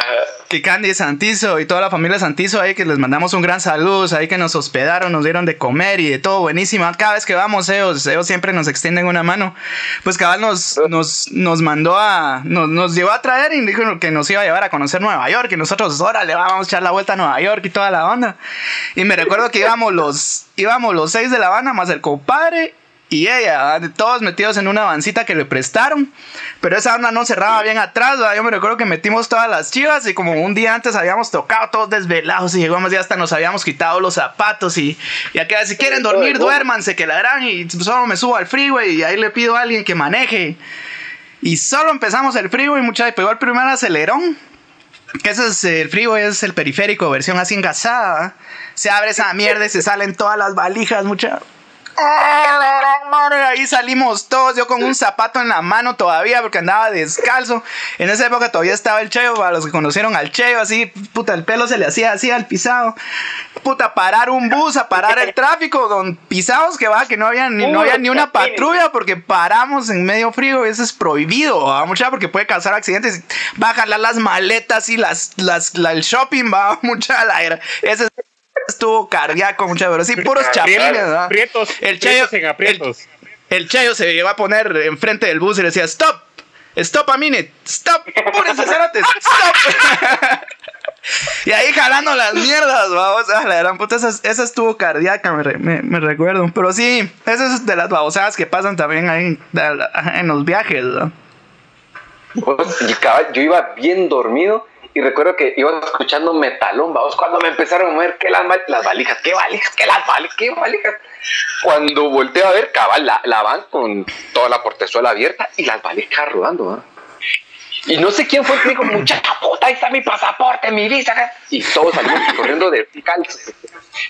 que Candy Santizo y toda la familia Santizo ahí que les mandamos un gran saludo, ahí que nos hospedaron, nos dieron de comer y de todo buenísima. Cada vez que vamos ellos, ellos siempre nos extienden una mano. Pues cabal nos, nos, nos mandó a, nos, nos llevó a traer y dijo que nos iba a llevar a conocer Nueva York y nosotros, órale, vamos a echar la vuelta a Nueva York y toda la onda. Y me recuerdo que íbamos los, íbamos los seis de la banda más el compadre y ella, todos metidos en una vancita que le prestaron, pero esa banda no cerraba bien atrás, ¿verdad? yo me recuerdo que metimos todas las chivas y como un día antes habíamos tocado todos desvelados y llegamos y hasta nos habíamos quitado los zapatos y, y acá si quieren dormir, duérmanse, que la gran y solo me subo al freeway y ahí le pido a alguien que maneje. Y solo empezamos el freeway, muchachos, pegó el primer acelerón. Que ese es el freeway, es el periférico, versión así engasada. Se abre esa mierda y se salen todas las valijas, muchachos. Ahí salimos todos, yo con un zapato en la mano todavía porque andaba descalzo. En esa época todavía estaba el Cheo, para los que conocieron al Cheo, así, puta, el pelo se le hacía así al pisado. Puta, parar un bus, a parar el tráfico, don pisados que va, que no había ni, no había ni una patrulla porque paramos en medio frío, eso es prohibido, va, mucha, porque puede causar accidentes. Va a jalar las maletas y las, las, la- el shopping, va, (laughs) mucha, la, ese estuvo cardíaco, mucha, pero sí, puros chapines, ¿verdad? Prietos, El Chayo- en aprietos. El Chayo se iba a poner enfrente del bus y le decía, stop, stop a minute, stop, púrense, cerotes, stop. (laughs) y ahí jalando las mierdas, vamos, a la gran puta, esa, esa estuvo cardíaca, me, re- me- me recuerdo. Pero sí, esa es de las babosadas que pasan también ahí en los viajes, y cabal, yo iba bien dormido y recuerdo que iba escuchando metalón, vamos, cuando me empezaron a mover que las, las valijas, qué valijas, qué las valijas, qué valijas. Cuando volteo a ver, cabal, la, van con toda la portezuela abierta y las valijas rodando, ¿ah? Y no sé quién fue el que dijo, muchacha puta, ahí está mi pasaporte, mi visa. Y todos salimos (laughs) corriendo de calzos.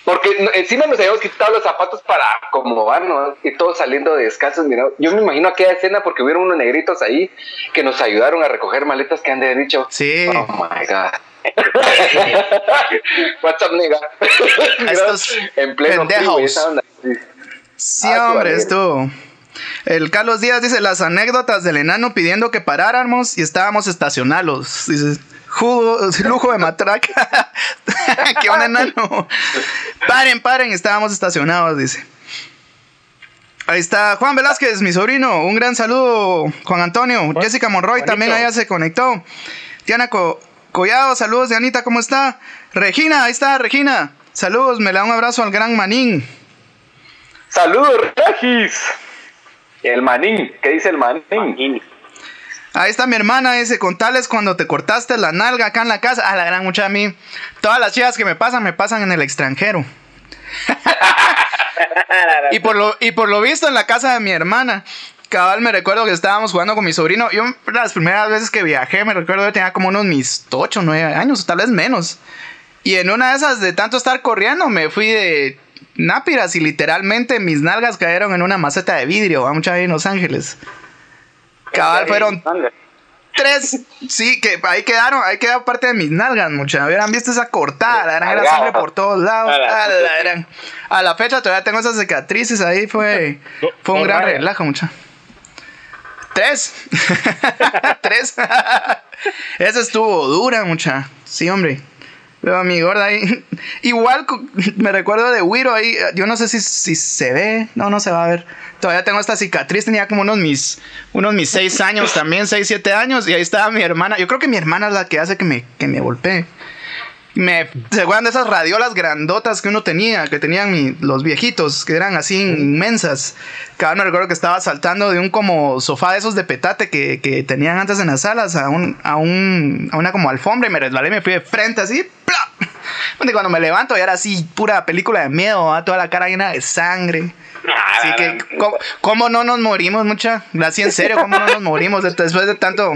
Porque encima nos habíamos quitado los zapatos para acomodarnos y todos saliendo de descalzos. Mira, yo me imagino aquella escena porque hubieron unos negritos ahí que nos ayudaron a recoger maletas que han de haber dicho. Sí. Oh my God. (laughs) What's up, nigga? Estos (laughs) en pleno pendejos. Sí. Ah, hombre, esto. El Carlos Díaz dice las anécdotas del enano pidiendo que paráramos y estábamos estacionados. Dice, jugo, (laughs) lujo de matraca. (laughs) que un enano. Paren, paren, estábamos estacionados, dice. Ahí está Juan Velázquez, mi sobrino. Un gran saludo, Juan Antonio. Jessica Monroy también allá se conectó. Diana Co- Collado, saludos de Anita, ¿cómo está? Regina, ahí está Regina. Saludos, me le da un abrazo al gran Manín. Saludos, Regis. El manín, ¿qué dice el manín? Ahí está mi hermana, dice, contales cuando te cortaste la nalga acá en la casa. A la gran mucha a mí. Todas las chivas que me pasan, me pasan en el extranjero. (laughs) y, por lo, y por lo visto en la casa de mi hermana. Cabal, me recuerdo que estábamos jugando con mi sobrino. Yo las primeras veces que viajé, me recuerdo que tenía como unos mis 8, 9 años, o tal vez menos. Y en una de esas, de tanto estar corriendo, me fui de nápiras y literalmente mis nalgas cayeron en una maceta de vidrio, va mucha en Los Ángeles. Cabal, fueron tres, sí, que ahí quedaron, ahí quedó parte de mis nalgas, mucha. Hubieran visto esa cortada, la gran era sangre por todos lados. A la A la, gran- a la fecha todavía tengo esas cicatrices ahí, fue, fue un gran relajo, mucha. Tres. (laughs) Tres. (laughs) Esa estuvo dura, mucha. Sí, hombre. Pero mi gorda ahí. (laughs) Igual (laughs) me recuerdo de Wiro ahí. Yo no sé si, si se ve. No, no se va a ver. Todavía tengo esta cicatriz. Tenía como unos mis, unos mis seis (laughs) años también, seis, siete años. Y ahí estaba mi hermana. Yo creo que mi hermana es la que hace que me, que me golpee. Me, ¿Se acuerdan de esas radiolas grandotas que uno tenía? Que tenían mi- los viejitos, que eran así inmensas. Cada me recuerdo que estaba saltando de un como sofá de esos de petate que, que tenían antes en las salas a, un, a, un, a una como alfombra y me resbalé y me fui de frente así. ¡plá! Y cuando me levanto ya era así pura película de miedo, ¿va? toda la cara llena de sangre. Así que, ¿cómo, cómo no nos morimos, mucha? Así en serio, ¿cómo no nos morimos después de tanto...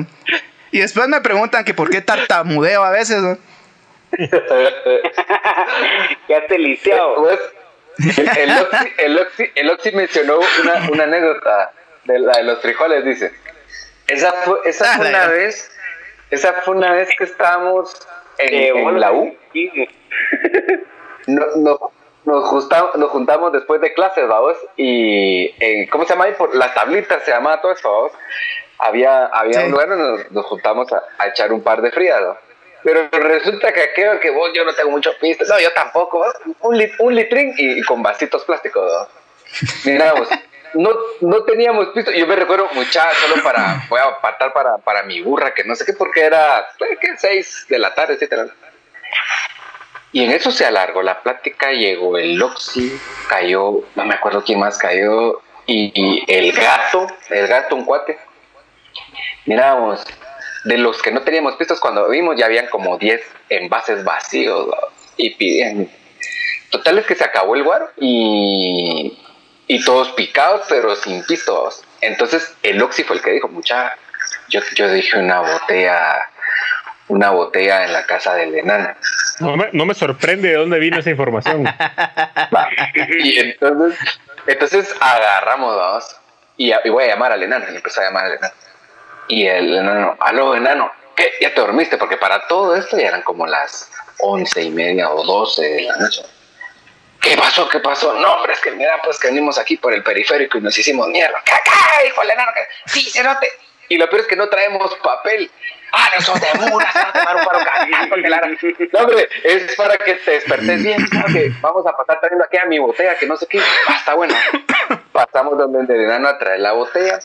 Y después me preguntan que por qué tartamudeo a veces, ¿no? (laughs) ya te lisiado. Pues, el, Oxy, el, Oxy, el Oxy mencionó una, una anécdota de la de los frijoles, dice. Esa fue, esa fue una vez, esa fue una vez que estábamos en, Eh, en la U. No, no, nos, juntamos, nos juntamos después de clases, vamos, y en, ¿cómo se llama ahí? Por las tablitas se llamaba todo eso, vamos. Había, había Sí. un lugar donde nos, nos juntamos a, a echar un par de frías, ¿no? Pero resulta que aquello que vos, yo no tengo mucho pista, no, yo tampoco, ¿no? un, lit- un litrín y, y con vasitos plásticos, ¿no? Miramos, no, no teníamos pisto, yo me recuerdo mucha, solo para, voy a apartar para, para mi burra, que no sé qué, porque era, ¿qué? Seis de la tarde, siete de la tarde. Y en eso se alargó la plática, llegó el Oxy, cayó, no me acuerdo quién más cayó, y, el gato, el gato, un cuate. Mirábamos, de los que no teníamos pistas cuando vimos, ya habían como 10 envases vacíos, y pidían. Total es que se acabó el guaro y, y todos picados, pero sin pistos. Entonces el Oxy fue el que dijo, mucha, yo, yo dije una botella, una botella en la casa del enano. No me, no me sorprende de dónde vino esa información. (laughs) Va. Y entonces, entonces agarramos, vamos, y, y voy a llamar al enano. Y empezó a llamar al enano. Y el enano, aló, enano, ¿qué? ¿Ya te dormiste? Porque para todo esto ya eran como las once y media o doce de la noche. ¿Qué pasó? ¿Qué pasó? No, hombre, es que mira, pues que venimos aquí por el periférico y nos hicimos mierda. ¿Qué, qué? Dijo el enano. Sí, cerote. Y lo peor es que no traemos papel. Ah, no sos de muras, se va a tomar un paro cardíaco, la- No, hombre, es para que te despertes bien. claro que vamos a pasar trayendo aquí a mi botella, que no sé qué. Ah, está bueno. Pasamos donde el enano a traer la botella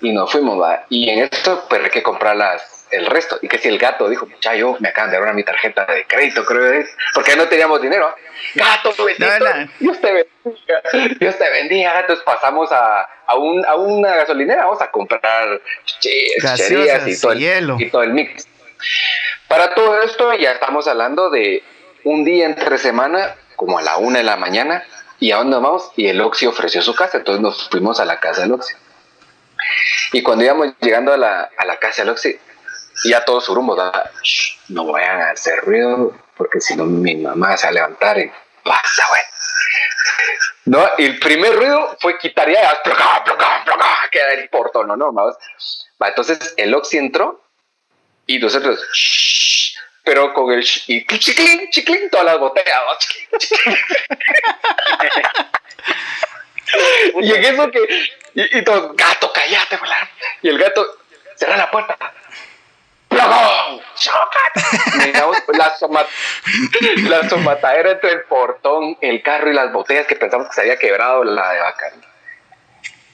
y nos fuimos, va. Y en esto, pues hay que comprar las, el resto. Y que si el gato dijo, mucha, yo me acaban de dar una mi tarjeta de crédito, creo que es, porque no teníamos dinero. Gato, bendito, No, no. Dios te bendiga, Dios te bendiga. Entonces pasamos a, a, un, a una gasolinera, vamos a comprar Gaseosas y todo, el, y hielo. y todo el mix. Para todo esto ya estamos hablando de un día entre semana, como a la una de la mañana, y a dónde vamos, y el Oxy ofreció su casa, entonces nos fuimos a la casa del Oxy. Y cuando íbamos llegando a la, a la casa del Oxy, ya todo su rumbo, daba, "Shh, no vayan a hacer ruido, porque si no mi mamá se va a levantar y pasa, güey. No, y el primer ruido fue quitar ya, plocá, plocá, el portón, ¿no? no entonces el Oxy entró y nosotros, "Shh", pero con el sh- y chiclín, chiclín, todas las botellas. Chiclín, (laughs) y en eso que, y, y gato, cállate, volar. Y el gato, cerra la puerta. La, soma, la somatadera entre el portón, el carro y las botellas que pensamos que se había quebrado la de vaca.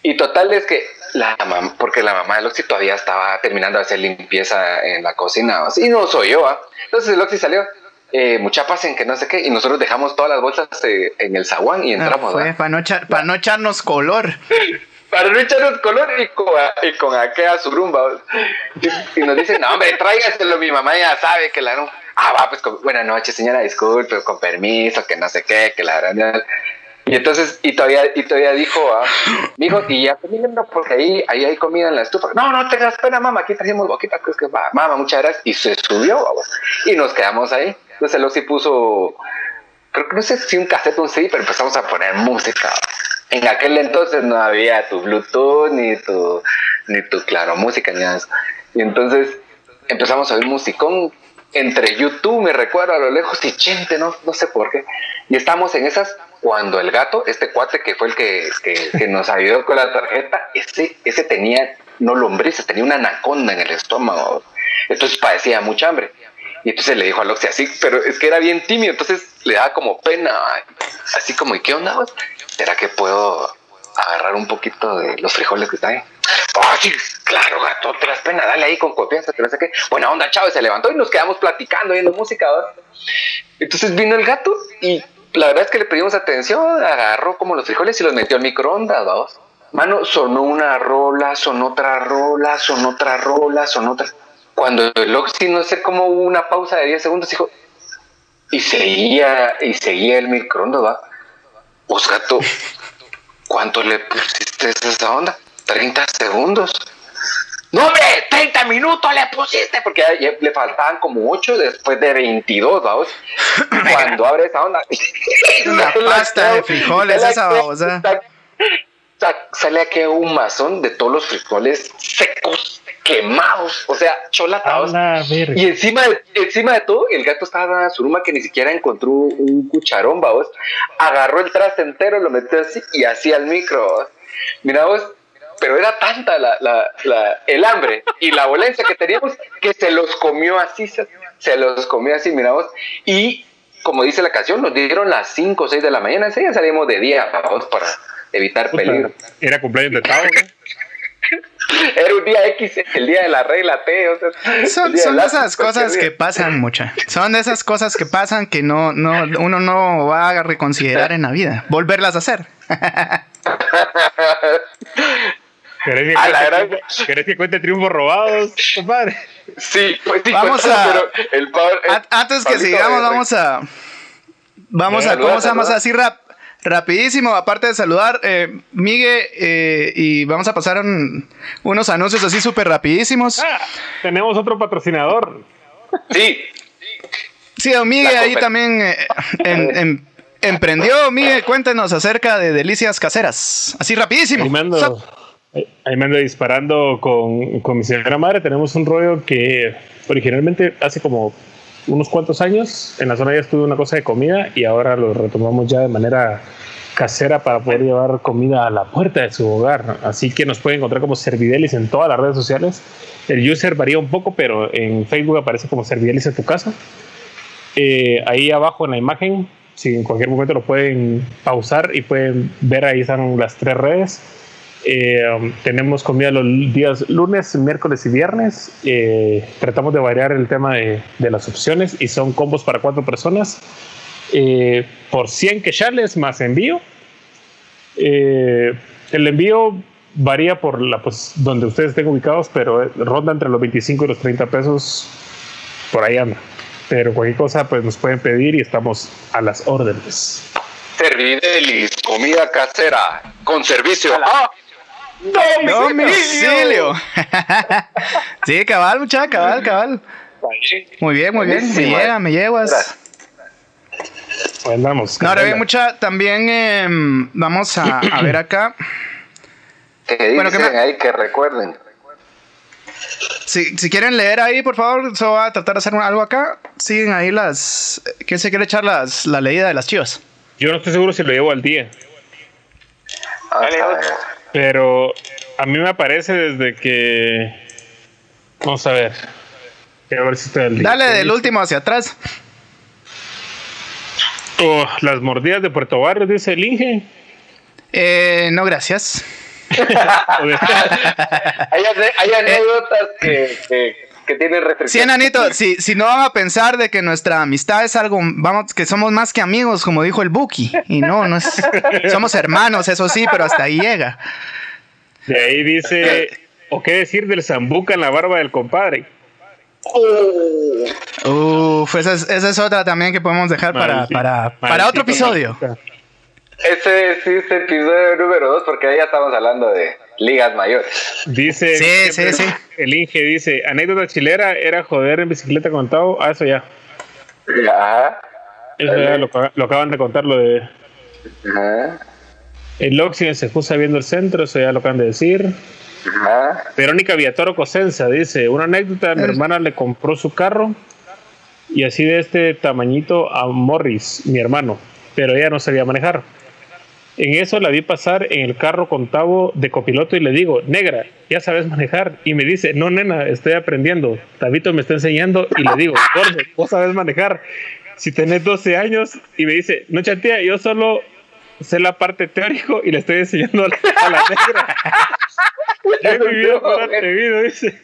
Y total es que la mamá, porque la mamá del Oxy todavía estaba terminando de hacer limpieza en la cocina, y no soy yo, ¿ah? Entonces el Oxy salió, eh, mucha paz en que no sé qué, y nosotros dejamos todas las bolsas eh, en el zaguán y entramos, ¿ah? para, no echar, para no echarnos color. (laughs) para no echarnos color y con, y con aquella surumba. Y, y nos dicen, no, hombre, tráigaselo, mi mamá ya sabe que la no. Ah, va, pues con- buenas noches, señora, disculpe, con permiso, que no sé qué, que la verdad. Y entonces, y todavía, y todavía dijo, ah, dijo, y ya comiendo, porque ahí, ahí hay comida en la estufa. No, no tengas pena, mamá, aquí trajimos boquita, pues que va, mamá, muchas gracias. Y se subió, vamos. Y nos quedamos ahí. Entonces el Oxy puso, creo que no sé si un cassette o un CD, pero empezamos a poner música. En aquel entonces no había tu Bluetooth, ni tu, ni tu Claro Música, ni nada. Y entonces empezamos a oír musicón entre YouTube, me recuerdo a lo lejos, y Chente, no, no sé por qué. Y estamos en esas cuando el gato, este cuate que fue el que, que, nos ayudó con la tarjeta, ese, ese tenía, no lombrices, tenía una anaconda en el estómago. Entonces padecía mucha hambre. Y entonces le dijo a Loxi así, pero es que era bien tímido, entonces le daba como pena, así como, ¿y qué onda? ¿Será que puedo agarrar un poquito de los frijoles que están? Oh, sí, claro, gato, te das pena, dale ahí con confianza, que no sé qué. Buena onda, chavo, se levantó y nos quedamos platicando, viendo música. ¿verdad? Entonces vino el gato y la verdad es que le pedimos atención, agarró como los frijoles y los metió al microondas, ¿vamos? Mano, sonó una rola, sonó otra rola, sonó otra rola, sonó otra. Cuando el Oxy, no sé cómo hubo una pausa de 10 segundos, dijo, y seguía, y seguía el microondas, ¿va? Pues gato, ¿cuánto le pusiste a esa onda? 30 segundos. No, hombre, 30 minutos le pusiste, porque le faltaban como 8 después de 22, vamos. (laughs) Cuando abre esa onda. Una (laughs) pasta de frijoles, esa babosa. Sale aquí un mazón de todos los frijoles secos, quemados, o sea, cholatados. Y encima de, encima de todo, el gato estaba en su ruma que ni siquiera encontró un cucharón, vamos. Agarró el traste entero, lo metió así y así al micro. Mira vos, pero era tanta la, la, el hambre y la violencia que teníamos que se los comió así, se, los comió así, miramos, y como dice la canción, nos dieron las 5 o 6 de la mañana, ya salimos de día, vamos, para evitar peligro. Era cumpleaños de Tavo, Era un día X, el día de la regla T. O sea, son, son esas cosas que pasan (laughs) mucha. Son de esas cosas que pasan que no, no, uno no va a reconsiderar en la vida. Volverlas a hacer. (laughs) ¿Querés que, a cuente, ¿Querés que cuente triunfos robados, compadre? Sí, pues sí, vamos a. El, antes que sigamos, vamos a. Vamos a. ¿Cómo se llama así rap? Rapidísimo, aparte de saludar, eh, Miguel, eh, y vamos a pasar unos anuncios así súper rapidísimos. Ah, tenemos otro patrocinador. Sí. Sí, don Miguel ahí también eh, en, (laughs) emprendió. Miguel, cuéntenos acerca de delicias caseras. Así rapidísimo. Ahí me ando disparando con, con, mi señora madre. Tenemos un rollo que originalmente hace como unos cuantos años en la zona ya estuve una cosa de comida y ahora lo retomamos ya de manera casera para poder llevar comida a la puerta de su hogar. Así que nos pueden encontrar como Servidelis en todas las redes sociales. El user varía un poco, pero en Facebook aparece como Servidelis en tu casa. Eh, ahí abajo en la imagen, si en cualquier momento lo pueden pausar y pueden ver ahí están las tres redes eh, um, tenemos comida los días lunes, miércoles y viernes. Eh, tratamos de variar el tema de, las opciones y son combos para cuatro personas eh, por 100 quechales más envío. el envío varía por la pues, donde ustedes estén ubicados, pero ronda entre los 25 y los 30 pesos. Por ahí anda. Pero cualquier cosa pues nos pueden pedir y estamos a las órdenes. Servidelis, comida casera, con servicio. Domicilio. sí, cabal, muchacha, cabal, cabal. Muy bien, muy bien. Me llega, me llevas. Pues vamos. No, ahora bien, mucha, también em, vamos a, ver acá. Que bueno, que ahí que recuerden. Si, si, quieren leer ahí, por favor, solo voy a tratar de hacer algo acá. Siguen ahí las. ¿Quién se quiere echar las, la leída de las chivas? Yo no estoy seguro si lo llevo al día. Pero a mí me parece desde que. Vamos a ver. A ver si está el Dale del último hacia atrás. Oh, las mordidas de Puerto Barrio, dice el Inge. Eh, no, gracias. (laughs) (laughs) hay, anécdotas que, que, tienen restricciones. Sí, Ananito, (laughs) si, si no van a pensar de que nuestra amistad es algo, vamos, que somos más que amigos, como dijo el Buki. Y no, no es. (laughs) Somos hermanos, eso sí, pero hasta ahí llega. De ahí dice, ¿o qué decir del zambuca en la barba del compadre? Uf, esa es, esa es otra también que podemos dejar para, para, para otro episodio. Ese sí es el episodio número dos, porque ahí ya estamos hablando de ligas mayores. Dice, sí, sí, sí. el Inge dice, anécdota chilera era joder en bicicleta con Tao. Ah, eso ya. Ya. Eso ya lo, lo, acaban de contar lo de... Ajá. El Oxygen se excusa viendo el centro, eso ya lo acaban de decir. Verónica Villatoro Cosenza dice: Una anécdota, mi hermana le compró su carro y así de este tamañito a Morris, mi hermano, pero ella no sabía manejar. En eso la vi pasar en el carro con Tavo de copiloto y le digo, negra, ya sabes manejar. Y me dice, no, nena, estoy aprendiendo. Tabito me está enseñando y le digo, Jorge, vos sabes manejar. Si tenés 12 años y me dice, no chatía, yo solo sé la parte teórico y le estoy enseñando a la, negra. Ya mi vida para atrevido, dice.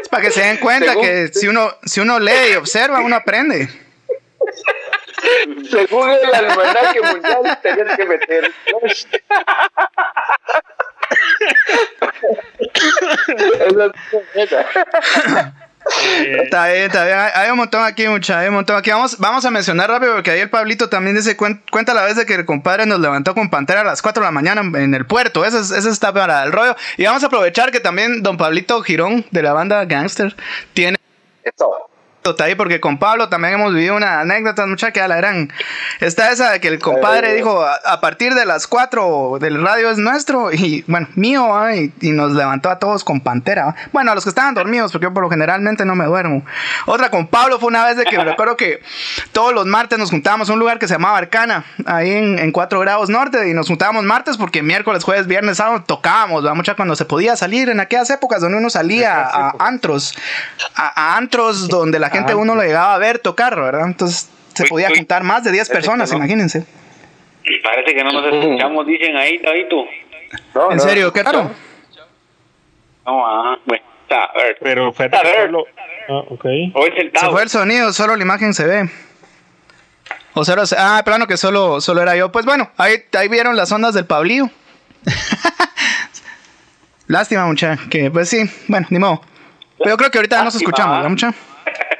Es para que se den cuenta que si uno, si uno lee y observa, uno aprende. Según el almanaque mundial, tenías que meter. está bien, está bien. Hay, un montón aquí, mucha, hay un montón aquí. Vamos, vamos a mencionar rápido porque ahí el Pablito también dice, cuenta la vez de que el compadre nos levantó con Pantera a las 4 de la mañana en el puerto. Eso, eso está para el rollo. Y vamos a aprovechar que también don Pablito Girón de la banda Gangster tiene... Esto ahí porque con Pablo también hemos vivido una anécdota mucha que a la gran está esa de que el compadre dijo a, partir de las 4 del radio es nuestro y bueno mío y, nos levantó a todos con pantera bueno a los que estaban dormidos porque yo por lo generalmente no me duermo. Otra con Pablo fue una vez de que me recuerdo que todos los martes nos juntábamos en un lugar que se llamaba Arcana ahí en, en 4 grados norte y nos juntábamos martes porque miércoles jueves viernes sábado tocábamos ¿va? mucha cuando se podía salir en aquellas épocas donde uno salía a, antros a antros donde la gente uno lo llegaba a ver tocar, ¿verdad? Entonces se podía juntar más de 10 personas, imagínense. Parece que no nos escuchamos, dicen ahí, ahí tú. ¿En serio? ¿Qué raro? No, ajá, bueno. A ver. Pero fue solo... Ah, okay. Se fue el sonido, solo la imagen se ve. O sea, ah, plano que solo, solo era yo. Pues bueno, ahí, ahí vieron las ondas del Pablío. (laughs) Lástima, mucha, que pues sí, bueno, ni modo. Pero yo creo que ahorita nos escuchamos, ¿verdad, mucha?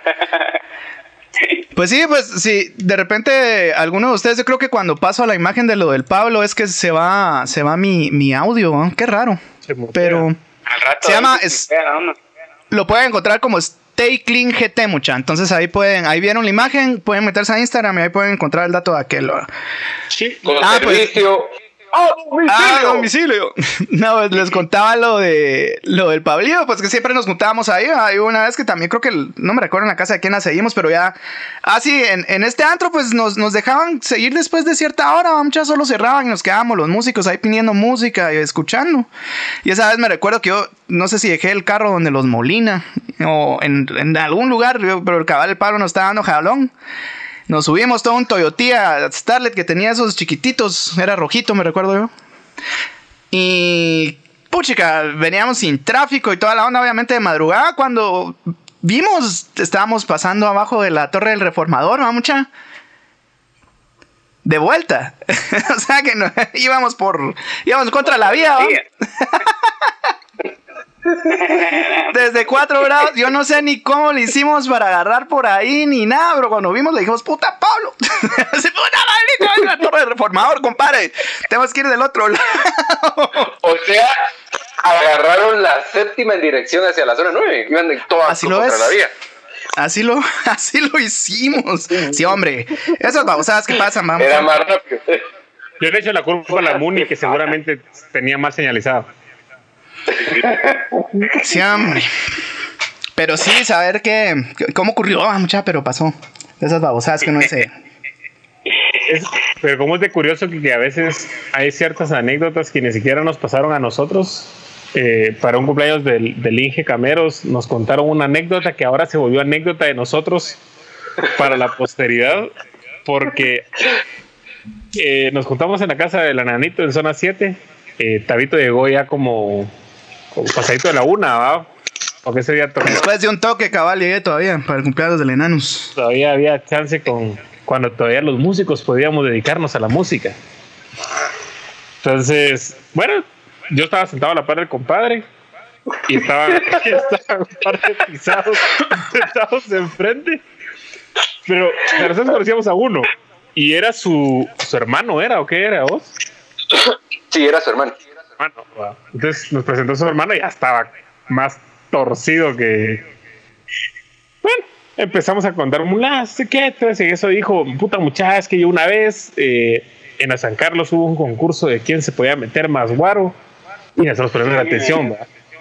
(laughs) Pues sí, pues sí, de repente alguno de ustedes, yo creo que cuando paso a la imagen de lo del Pablo es que se va, se va mi, mi audio, qué raro. Pero se llama, es, lo pueden encontrar como Stay Clean GT, mucha. Entonces ahí pueden, ahí vieron la imagen, pueden meterse a Instagram y ahí pueden encontrar el dato de aquel. Sí, ah, pues, ¡Ah, domicilio! (laughs) no, pues, les contaba lo de lo del Pablillo, pues que siempre nos juntábamos ahí. Hay una vez que también creo que no me recuerdo en la casa de quién la seguimos, pero ya. Ah, sí, en, este antro, pues nos, nos, dejaban seguir después de cierta hora. Muchas solo cerraban y nos quedábamos los músicos ahí pidiendo música y escuchando. Y esa vez me recuerdo que yo, no sé si dejé el carro donde los Molina o en, algún lugar, pero el cabal del Pablo nos estaba dando jalón. Nos subimos todo un Toyota Starlet que tenía esos chiquititos, era rojito, me recuerdo yo. Y puchica, veníamos sin tráfico y toda la onda, obviamente de madrugada, cuando vimos, estábamos pasando abajo de la torre del reformador, ¿no, mucha? De vuelta. (laughs) o sea que no, íbamos por. íbamos contra la vía, ¿no? (laughs) (laughs) Desde cuatro grados, yo no sé ni cómo le hicimos para agarrar por ahí ni nada, pero cuando vimos le dijimos, puta Pablo, (laughs) puta maldito, la torre de reformador, compadre, tenemos que ir del otro lado. o sea, agarraron la séptima en dirección hacia la zona 9, iban de todas así lo es. la vía. Así lo, (laughs) así lo hicimos. Sí, hombre. Esas babosadas que pasan, vamos. Era más rápido. Yo le he hecho la culpa a la Muni que seguramente tenía más señalizado. Sí, hombre. Pero sí, saber que. ¿Cómo ocurrió? Ah, mucha, pero pasó. Esas babosadas que no sé. pero como es de curioso que, a veces hay ciertas anécdotas que ni siquiera nos pasaron a nosotros. Eh, para un cumpleaños del, del, Inge Cameros nos contaron una anécdota que ahora se volvió anécdota de nosotros para la posteridad porque eh, nos juntamos en la casa del ananito en zona 7 eh, Tabito llegó ya como pasadito de la una, ¿va? Porque ese día Después de un toque cabal llegué todavía para el cumpleaños del Enanus. Todavía había chance con cuando todavía los músicos podíamos dedicarnos a la música. Entonces, bueno, yo estaba sentado a la par del compadre y estaba, (laughs) estaba un par de pisados sentados enfrente. Pero nosotros conocíamos a uno y era su, su hermano, ¿era o qué era vos? Sí, era su hermano. Entonces nos presentó su hermano y ya estaba más torcido que. Bueno, empezamos a contar mulas, ¿qué? Entonces, y eso dijo, puta muchacha, es que yo una vez eh, en San Carlos hubo un concurso de quién se podía meter más guaro y nosotros ponemos atención,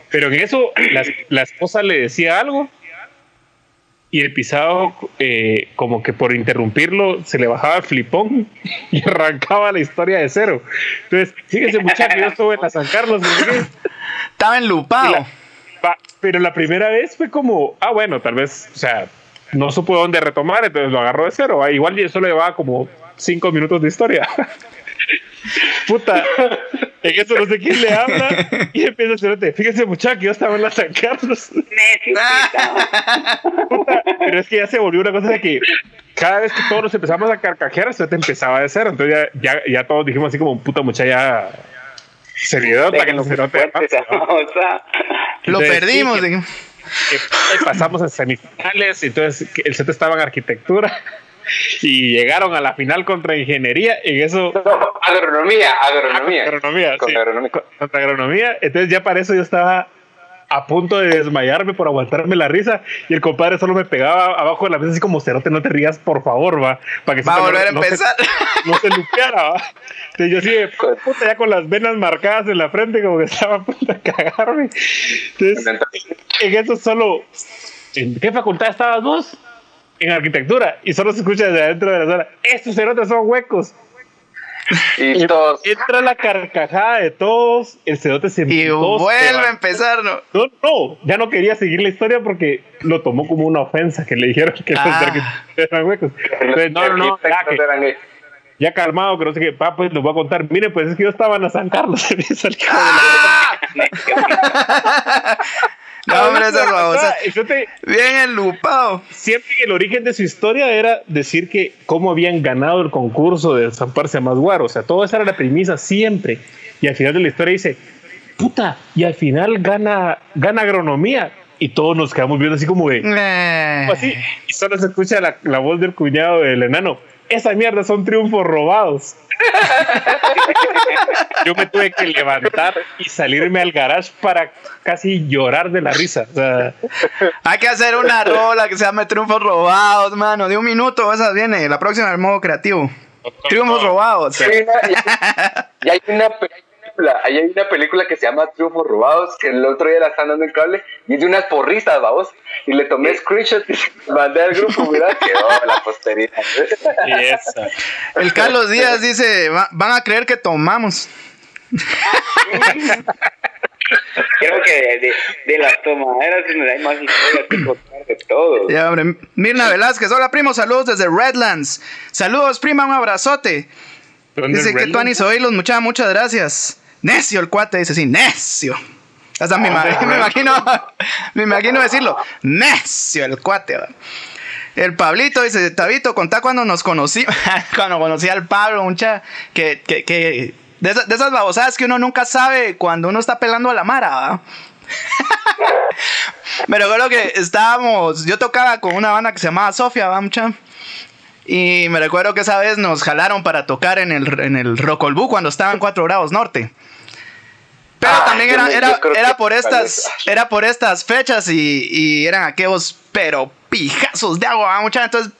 Pero en eso la, la esposa le decía algo y el pisado, eh, como que por interrumpirlo, se le bajaba el flipón y (laughs) arrancaba la historia de cero. Entonces, fíjense, muchachos, yo estuve en la San Carlos. (laughs) Estaba enlupado. pero la primera vez fue como, ah, bueno, tal vez, o sea, no supo dónde retomar, entonces lo agarró de cero. Ah, igual yo solo llevaba como cinco minutos de historia. (laughs) Puta, en eso no sé quién le habla y empieza a hacer, fíjense muchacho, yo estaba en la San Carlos. pero es que ya se volvió una cosa de que cada vez que todos nos empezamos a carcajear, esto te empezaba a cero. Entonces ya, ya, todos dijimos así como, puta muchacha, ya seriedad para que no se note. Lo perdimos. pasamos a semifinales, entonces el set estaba en arquitectura y llegaron a la final contra ingeniería y eso agronomía agronomía. Agronomía, contra, agronomía. contra agronomía. Entonces ya para eso yo estaba a punto de desmayarme por aguantarme la risa y el compadre solo me pegaba abajo de la mesa así como cerote no te rías por favor va para que va a volver a empezar (laughs) no se luqueara va entonces yo así puta ya con las venas marcadas en la frente como que estaba a punto de cagarme. Entonces en eso solo ¿en qué facultad estabas vos? En arquitectura y solo se escucha desde adentro de la sala estos cerotes son huecos y todos. Entra la carcajada de todos, el cerote se Y vuelve a empezar, ¿no? ¿no? No, ya no quería seguir la historia porque lo tomó como una ofensa que le dijeron que ah. eran huecos. no, no, no, ya, que, ya calmado, que no sé qué, pa, pues les voy a contar. Mire, pues es que yo estaba en San Carlos. (laughs) ¡Ah! (laughs) No, hombre, esas babosas. Bien enlupado. Siempre que el origen de su historia era decir que cómo habían ganado el concurso de zamparse a más guaro. O sea, todo esa era la premisa siempre. Y al final de la historia dice, puta, y al final gana, gana agronomía. Y todos nos quedamos viendo así como de. Eh. Así. Y solo se escucha la, la voz del cuñado del enano. Esa mierda son triunfos robados. (laughs) Yo me tuve que levantar y salirme al garage para casi llorar de la risa. Hay que hacer una rola que se llame Triunfos Robados, mano. De un minuto, esa viene. La próxima del modo creativo. Triunfos Robados. y hay una hay una película que se llama Triunfos Robados, que el otro día la están dando en cable, y es de unas porristas, vamos. Y le tomé screenshot y (laughs) mandé al grupo, mira, (laughs) quedó la posteridad. El Carlos Díaz dice, van a creer que tomamos. Creo que de, las tomaderas hay más historias que contar de todo. Ya, hombre. Mirna Velázquez, hola primo, saludos desde Redlands. Saludos, prima, un abrazote. Dice que tú han los muchachos, muchas gracias. Necio el cuate, dice así, necio. Hasta me, ah, (laughs) me, imagino, (laughs) me imagino decirlo, necio el cuate. El Pablito dice, Tabito, contá cuando nos conocí, (laughs) cuando conocí al Pablo, mucha, que, que, que de, esas, babosadas que uno nunca sabe cuando uno está pelando a la mara, Pero creo que estábamos, yo tocaba con una banda que se llamaba Sofía, ¿va, mucha? Y me recuerdo que esa vez nos jalaron para tocar en el, en el Rocolbú cuando estaban 4 grados norte. Pero ah, también era, era, era por estas, era por estas fechas y, y eran aquellos, pero pijazos de agua, mucha. Entonces,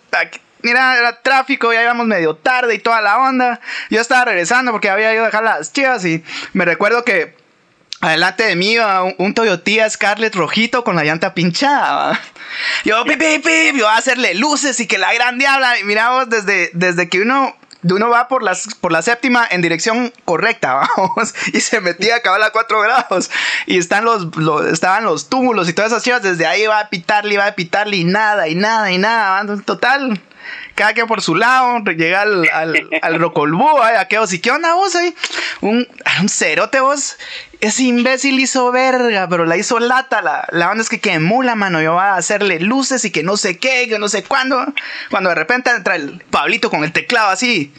mira, era tráfico, ya íbamos medio tarde y toda la onda. Yo estaba regresando porque había ido a dejar las chivas y me recuerdo que adelante de mí iba un, Toyota Scarlett rojito con la llanta pinchada. Yo, pip, pip, pip, yo a hacerle luces y que la gran diabla. Y miramos desde, desde que uno uno va por, las, por la séptima en dirección correcta, (laughs) vamos, y se metía a acabar a 4 grados, y están los, estaban los túmulos y todas esas chivas, desde ahí va a pitarle, iba a pitarle, y nada, y nada, y nada, total, cada quien por su lado, llega al, al, al Rocolbú, a qué ¿y qué onda vos ahí? Un, un cerote vos, ese imbécil hizo verga, pero la hizo lata, la, la onda es que quemó la mano, yo va a hacerle luces y que no sé qué, que no sé cuándo, cuando de repente entra el Pablito con el teclado así,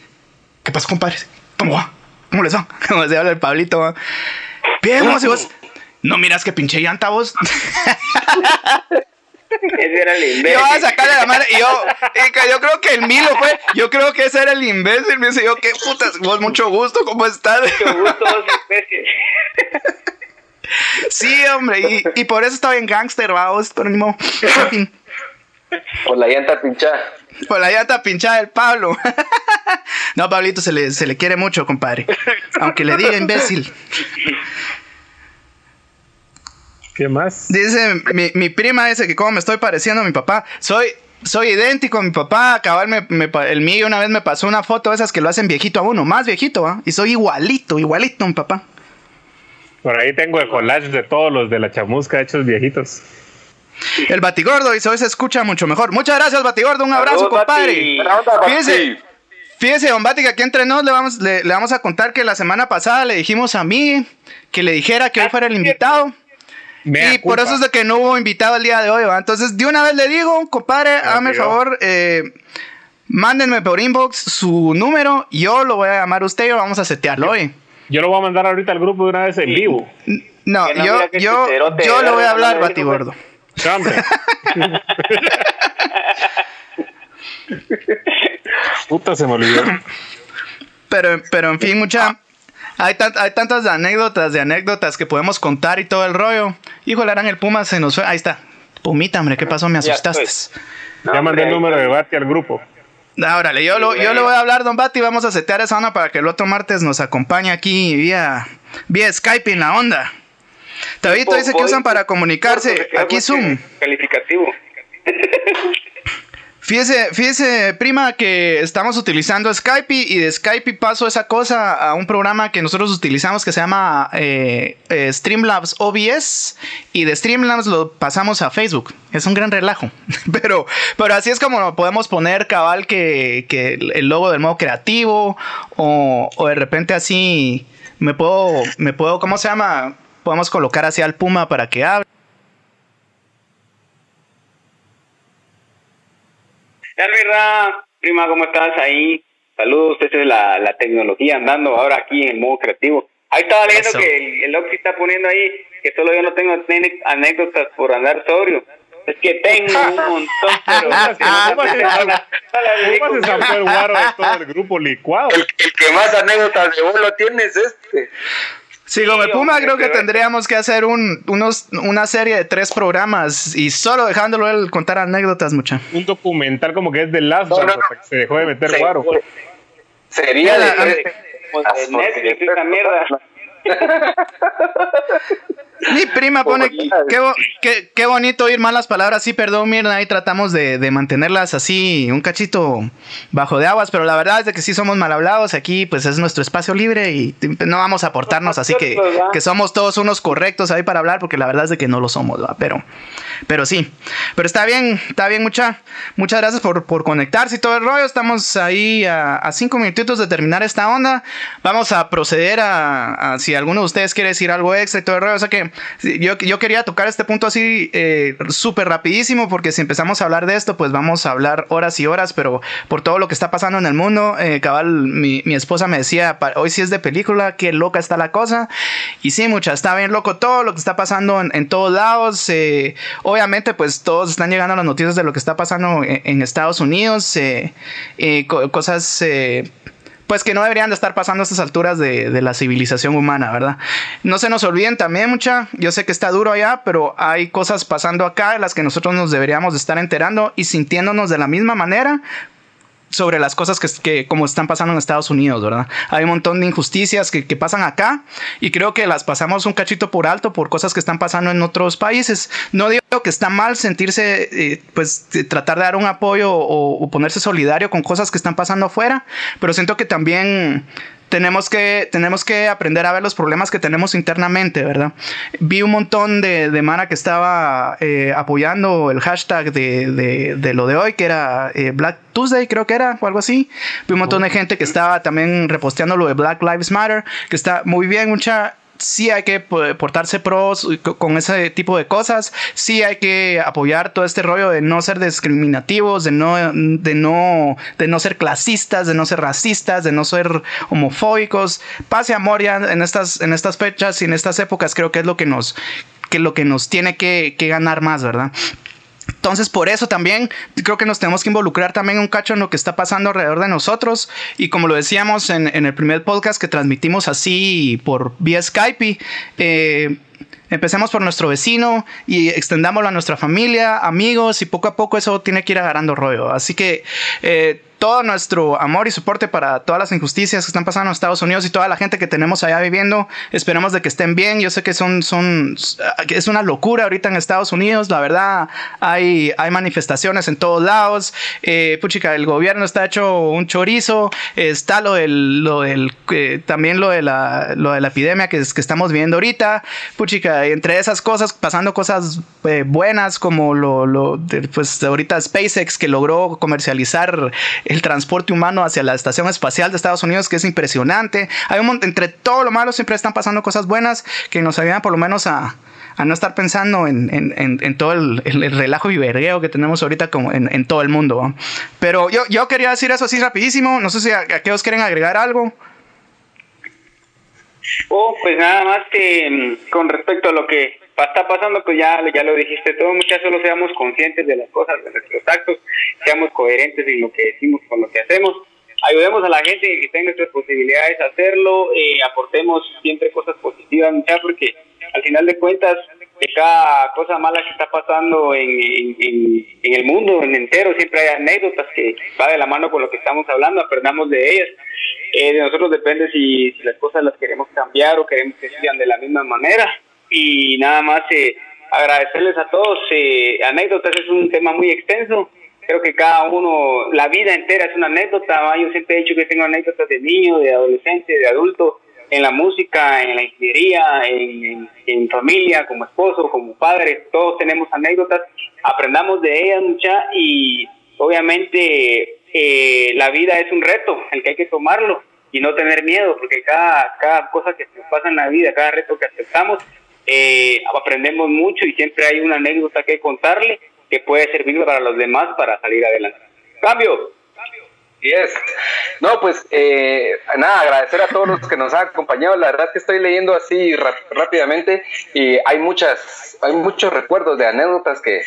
¿qué pasa compadre? ¿Cómo va? ¿Cómo les (laughs) va? ¿Cómo se habla el Pablito? Bien, vos, y vos, no miras que pinche llanta vos. (laughs) (laughs) Ese era el imbécil. Yo a sacarle la mano y yo, yo creo que el Milo fue, yo creo que ese era el imbécil. Me dice yo, qué putas, vos mucho gusto, ¿cómo estás? Mucho gusto, vos imbécil. Sí, hombre, y, y por eso estaba en gangster, vamos, pero ni modo. Por la llanta pinchada. Por la llanta pinchada del Pablo. (laughs) No, Pablito se le, se le quiere mucho, compadre. Aunque le diga imbécil. ¿Qué más? Dice mi, mi prima dice que como me estoy pareciendo a mi papá. Soy, soy idéntico a mi papá. Cabal, me, el mío una vez me pasó una foto de esas que lo hacen viejito a uno, más viejito, ¿ah? Y soy igualito, igualito a mi papá. Por ahí tengo el collage de todos los de la chamusca hechos viejitos. El Batigordo dice, hoy se escucha mucho mejor. Muchas gracias, Batigordo. Un abrazo, compadre. Fíjese, fíjese, don Bati, que aquí entre nos le vamos, le vamos a contar que la semana pasada le dijimos a mí que le dijera que hoy fuera el invitado y por eso es de que no hubo invitado el día de hoy, ¿va? Entonces, de una vez le digo, compadre, hágame el favor, eh, mándenme por inbox su número, yo lo voy a llamar a usted y vamos a setearlo hoy. Yo lo voy a mandar ahorita al grupo de una vez en vivo. No, yo, yo, yo le voy a hablar, Batibordo. (laughs) Puta, se me olvidó. Pero, pero en fin, mucha. Hay, hay tantas anécdotas de anécdotas que podemos contar y todo el rollo. Híjole, eran el Puma se nos fue. Ahí está. Pumita, hombre, ¿qué pasó? Me asustaste. Ya, mandé el número de Bati al grupo. Ah, órale, yo, lo, yo le voy a hablar, don Bati. Vamos a setear esa onda para que el otro martes nos acompañe aquí vía, vía Skype en la onda. Tabito dice que usan para comunicarse. Aquí Zoom. Calificativo. (laughs) Fíjese, fíjese, prima, que estamos utilizando Skype y de Skype paso esa cosa a un programa que nosotros utilizamos que se llama eh, eh, Streamlabs OBS y de Streamlabs lo pasamos a Facebook. Es un gran relajo, (laughs) pero, pero así es como podemos poner cabal que, que el logo del modo creativo o, o de repente así me puedo, me puedo, ¿cómo se llama? Podemos colocar así al Puma para que hable. Verdad, prima, ¿cómo estás ahí? Saludos, esta es la, la tecnología andando ahora aquí en el modo creativo. Ahí estaba leyendo que el, el Oxy está poniendo ahí que solo yo no tengo anécdotas por andar sobrio. Es que tengo un (laughs) montón, pero ¿Cómo se zampó el guaro de todo el grupo licuado? El, el que más anécdotas de vos lo tiene es este. Sí, como el Puma creo que tendríamos que hacer un, unos, una serie de tres programas y solo dejándolo él contar anécdotas, mucha. Un documental como que es de Last no, no, se dejó de meter guaro. Sería de, de, de, Netflix esa mierda. (laughs) Mi prima pone, qué, qué, qué, bonito oír malas palabras, sí, perdón, Mirna, ahí tratamos de, de, mantenerlas así, un cachito bajo de aguas, pero la verdad es de que sí somos mal hablados, aquí pues es nuestro espacio libre y no vamos a aportarnos, así que, que somos todos unos correctos ahí para hablar, porque la verdad es de que no lo somos, ¿va? pero pero sí, pero está bien, está bien, mucha, muchas gracias por, por conectarse y todo el rollo, estamos ahí a, a cinco minutitos de terminar esta onda, vamos a proceder a, a si alguno de ustedes quiere decir algo extra y todo el rollo, o sea que yo, yo quería tocar este punto así eh, súper rapidísimo porque si empezamos a hablar de esto, pues vamos a hablar horas y horas, pero por todo lo que está pasando en el mundo, eh, cabal, mi, mi, esposa me decía, hoy sí es de película, qué loca está la cosa. Y sí, mucha, está bien loco todo lo que está pasando en, todos lados. Obviamente, pues todos están llegando las noticias de lo que está pasando en, Estados Unidos, eh, co cosas pues que no deberían de estar pasando a estas alturas de, de, la civilización humana, ¿verdad? No se nos olviden también mucha, yo sé que está duro allá, pero hay cosas pasando acá de las que nosotros nos deberíamos de estar enterando y sintiéndonos de la misma manera sobre las cosas que, que, como están pasando en Estados Unidos, ¿verdad? Hay un montón de injusticias que, que, pasan acá y creo que las pasamos un cachito por alto por cosas que están pasando en otros países. No digo que está mal sentirse, eh, pues tratar de dar un apoyo o, o, ponerse solidario con cosas que están pasando afuera, pero siento que también tenemos que, tenemos que aprender a ver los problemas que tenemos internamente, ¿verdad? Vi un montón de, de Mara que estaba eh, apoyando el hashtag de, de, de, lo de hoy, que era eh, Black Tuesday, creo que era, o algo así. Vi un montón de gente que estaba también reposteando lo de Black Lives Matter, que está muy bien, mucha sí hay que portarse pros con ese tipo de cosas, sí hay que apoyar todo este rollo de no ser discriminativos, de no, de no, de no ser clasistas, de no ser racistas, de no ser homofóbicos. Pase amor ya en estas, en estas fechas y en estas épocas creo que es lo que nos, que lo que nos tiene que ganar más, ¿verdad? Entonces, por eso también creo que nos tenemos que involucrar también un cacho en lo que está pasando alrededor de nosotros. Y como lo decíamos en, en el primer podcast que transmitimos así por vía Skype, eh, Empecemos por nuestro vecino y extendámoslo a nuestra familia, amigos y poco a poco eso tiene que ir agarrando rollo. Así que eh, todo nuestro amor y soporte para todas las injusticias que están pasando en Estados Unidos y toda la gente que tenemos allá viviendo. Esperemos de que estén bien. Yo sé que son, es una locura ahorita en Estados Unidos. La verdad, hay, hay manifestaciones en todos lados. Eh, puchica, el gobierno está hecho un chorizo. Está lo del, lo del eh, también lo de la, lo de la epidemia que, que estamos viviendo ahorita. Puchica, entre esas cosas, pasando cosas eh, buenas como lo, lo de, pues ahorita SpaceX que logró comercializar el transporte humano hacia la estación espacial de Estados Unidos, que es impresionante. Hay un entre todo lo malo siempre están pasando cosas buenas que nos ayudan por lo menos a, a no estar pensando en, en, en, en todo el, el, el, relajo y vergueo que tenemos ahorita como en, todo el mundo. ¿no? Pero yo, yo quería decir eso así rapidísimo. No sé si a, a qué os quieren agregar algo. Oh, pues nada más que mm, con respecto a lo que está pasando, pues ya, ya lo dijiste todo, muchas solo seamos conscientes de las cosas, de nuestros actos, seamos coherentes en lo que decimos con lo que hacemos, ayudemos a la gente que tenga estas posibilidades de hacerlo, eh, aportemos siempre cosas positivas, muchachos, porque al final de cuentas, de cada cosa mala que está pasando en, en, en, el mundo en entero, siempre hay anécdotas que va de la mano con lo que estamos hablando, aprendamos de ellas. Eh, de nosotros depende si, las cosas las queremos cambiar o queremos que sigan de la misma manera. Y nada más eh, agradecerles a todos. Eh, anécdotas es un tema muy extenso. Creo que cada uno, la vida entera es una anécdota. Yo siempre he dicho que tengo anécdotas de niño, de adolescente, de adulto en la música, en la ingeniería, en, familia, como esposo, como padre, todos tenemos anécdotas, aprendamos de ellas mucha y obviamente eh, la vida es un reto, el que hay que tomarlo y no tener miedo, porque cada, cada cosa que nos pasa en la vida, cada reto que aceptamos, eh, aprendemos mucho y siempre hay una anécdota que contarle que puede servir para los demás para salir adelante. Cambio. Yes. No, pues eh, nada, agradecer a todos los que nos han acompañado. La verdad es que estoy leyendo así rápidamente y hay muchas, hay muchos recuerdos de anécdotas que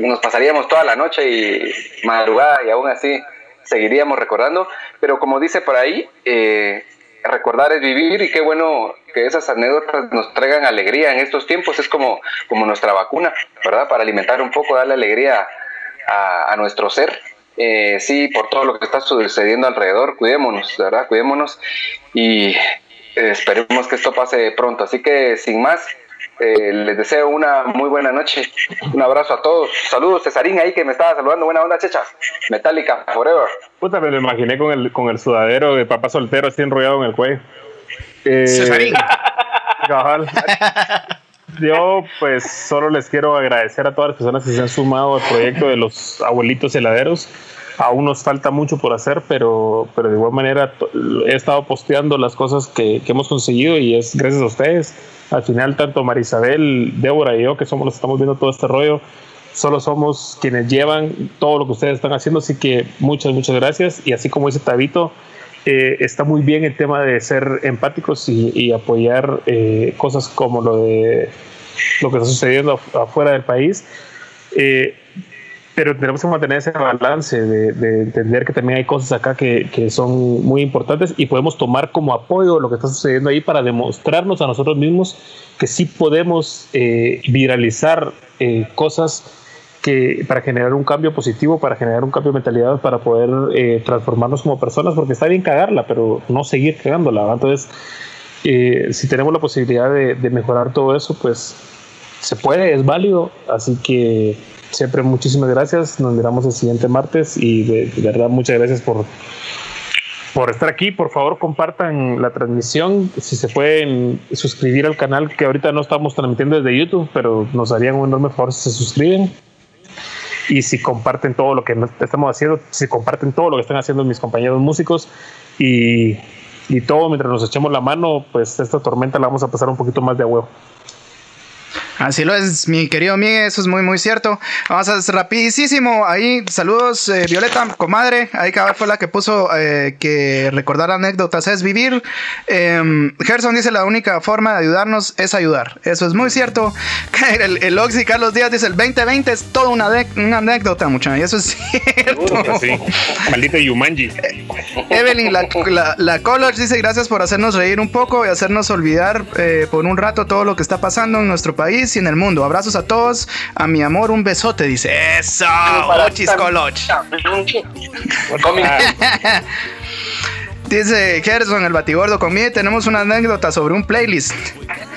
nos pasaríamos toda la noche y madrugada y aún así seguiríamos recordando. Pero como dice por ahí, eh, recordar es vivir y qué bueno que esas anécdotas nos traigan alegría en estos tiempos. Es como, como nuestra vacuna, ¿verdad? Para alimentar un poco, darle alegría a nuestro ser eh, sí, por todo lo que está sucediendo alrededor, cuidémonos, ¿verdad? Cuidémonos y eh, esperemos que esto pase pronto. Así que sin más, eh, les deseo una muy buena noche. Un abrazo a todos. Saludos, Cesarín ahí que me estaba saludando. Buena onda, checha. Metallica, forever. Puta, me lo imaginé con el, con el sudadero de papá soltero así enrollado en el cuello. Cesarín. (laughs) Yo pues solo les quiero agradecer a todas las personas que se han sumado al proyecto de los abuelitos heladeros. Aún nos falta mucho por hacer, pero, pero de igual manera he estado posteando las cosas que, que hemos conseguido y es gracias a ustedes. Al final, tanto Marisabel, Débora y yo, que somos los que estamos viendo todo este rollo, solo somos quienes llevan todo lo que ustedes están haciendo. Así que muchas, muchas gracias. Y así como dice Tabito, eh, está muy bien el tema de ser empáticos y, apoyar eh, cosas como lo de lo que está sucediendo afuera del país. Eh, pero tenemos que mantener ese balance de, entender que también hay cosas acá que, que, son muy importantes y podemos tomar como apoyo lo que está sucediendo ahí para demostrarnos a nosotros mismos que sí podemos viralizar cosas para generar un cambio positivo, para generar un cambio de mentalidad, para poder eh, transformarnos como personas, porque está bien cagarla, pero no seguir cagándola. Entonces, si tenemos la posibilidad de, mejorar todo eso, pues se puede, es válido. Así que siempre muchísimas gracias. Nos miramos el siguiente martes y de, verdad muchas gracias por, por estar aquí. Por favor, compartan la transmisión. Si se pueden suscribir al canal, que ahorita no estamos transmitiendo desde YouTube, pero nos harían un enorme favor si se suscriben y si comparten todo lo que estamos haciendo, si comparten todo lo que están haciendo mis compañeros músicos y, y todo mientras nos echemos la mano, pues esta tormenta la vamos a pasar un poquito más de huevo. Así lo es, mi querido Miguel, eso es muy, muy cierto. Vamos a hacer rapidísimo. Ahí, saludos, eh, Violeta, comadre. Ahí cada fue la que puso eh, que recordar anécdotas es vivir. Eh, Gerson dice: la única forma de ayudarnos es ayudar. Eso es muy cierto. (laughs) El, el Oxy Carlos Díaz dice: el 2020 es toda una, una anécdota, muchachos. Y eso es cierto. Sí. Maldito Yumanji. Evelyn, la, la, la College dice: gracias por hacernos reír un poco y hacernos olvidar eh, por un rato todo lo que está pasando en nuestro país y en el mundo. Abrazos a todos. A mi amor, un besote. Dice, eso. Ochis (laughs) Dice Gerson, el batigordo conmigo. Tenemos una anécdota sobre un playlist.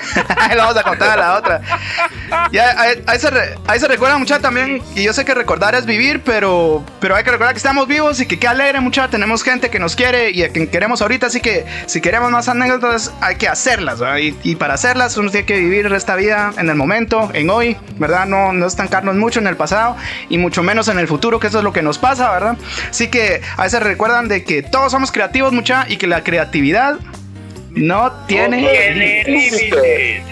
(laughs) Ahí vamos a contar a la otra. Ya, ahí, se, recuerda mucha también. Y yo sé que recordar es vivir, pero, pero hay que recordar que estamos vivos y que qué alegre mucha. Tenemos gente que nos quiere y a quien queremos ahorita. Así que si queremos más anécdotas, hay que hacerlas. Y, para hacerlas, uno tiene que vivir esta vida en el momento, en hoy, ¿verdad? No, no estancarnos mucho en el pasado y mucho menos en el futuro, que eso es lo que nos pasa, ¿verdad? Así que a veces recuerdan de que todos somos creativos, mucha, y que la creatividad no tiene, límites.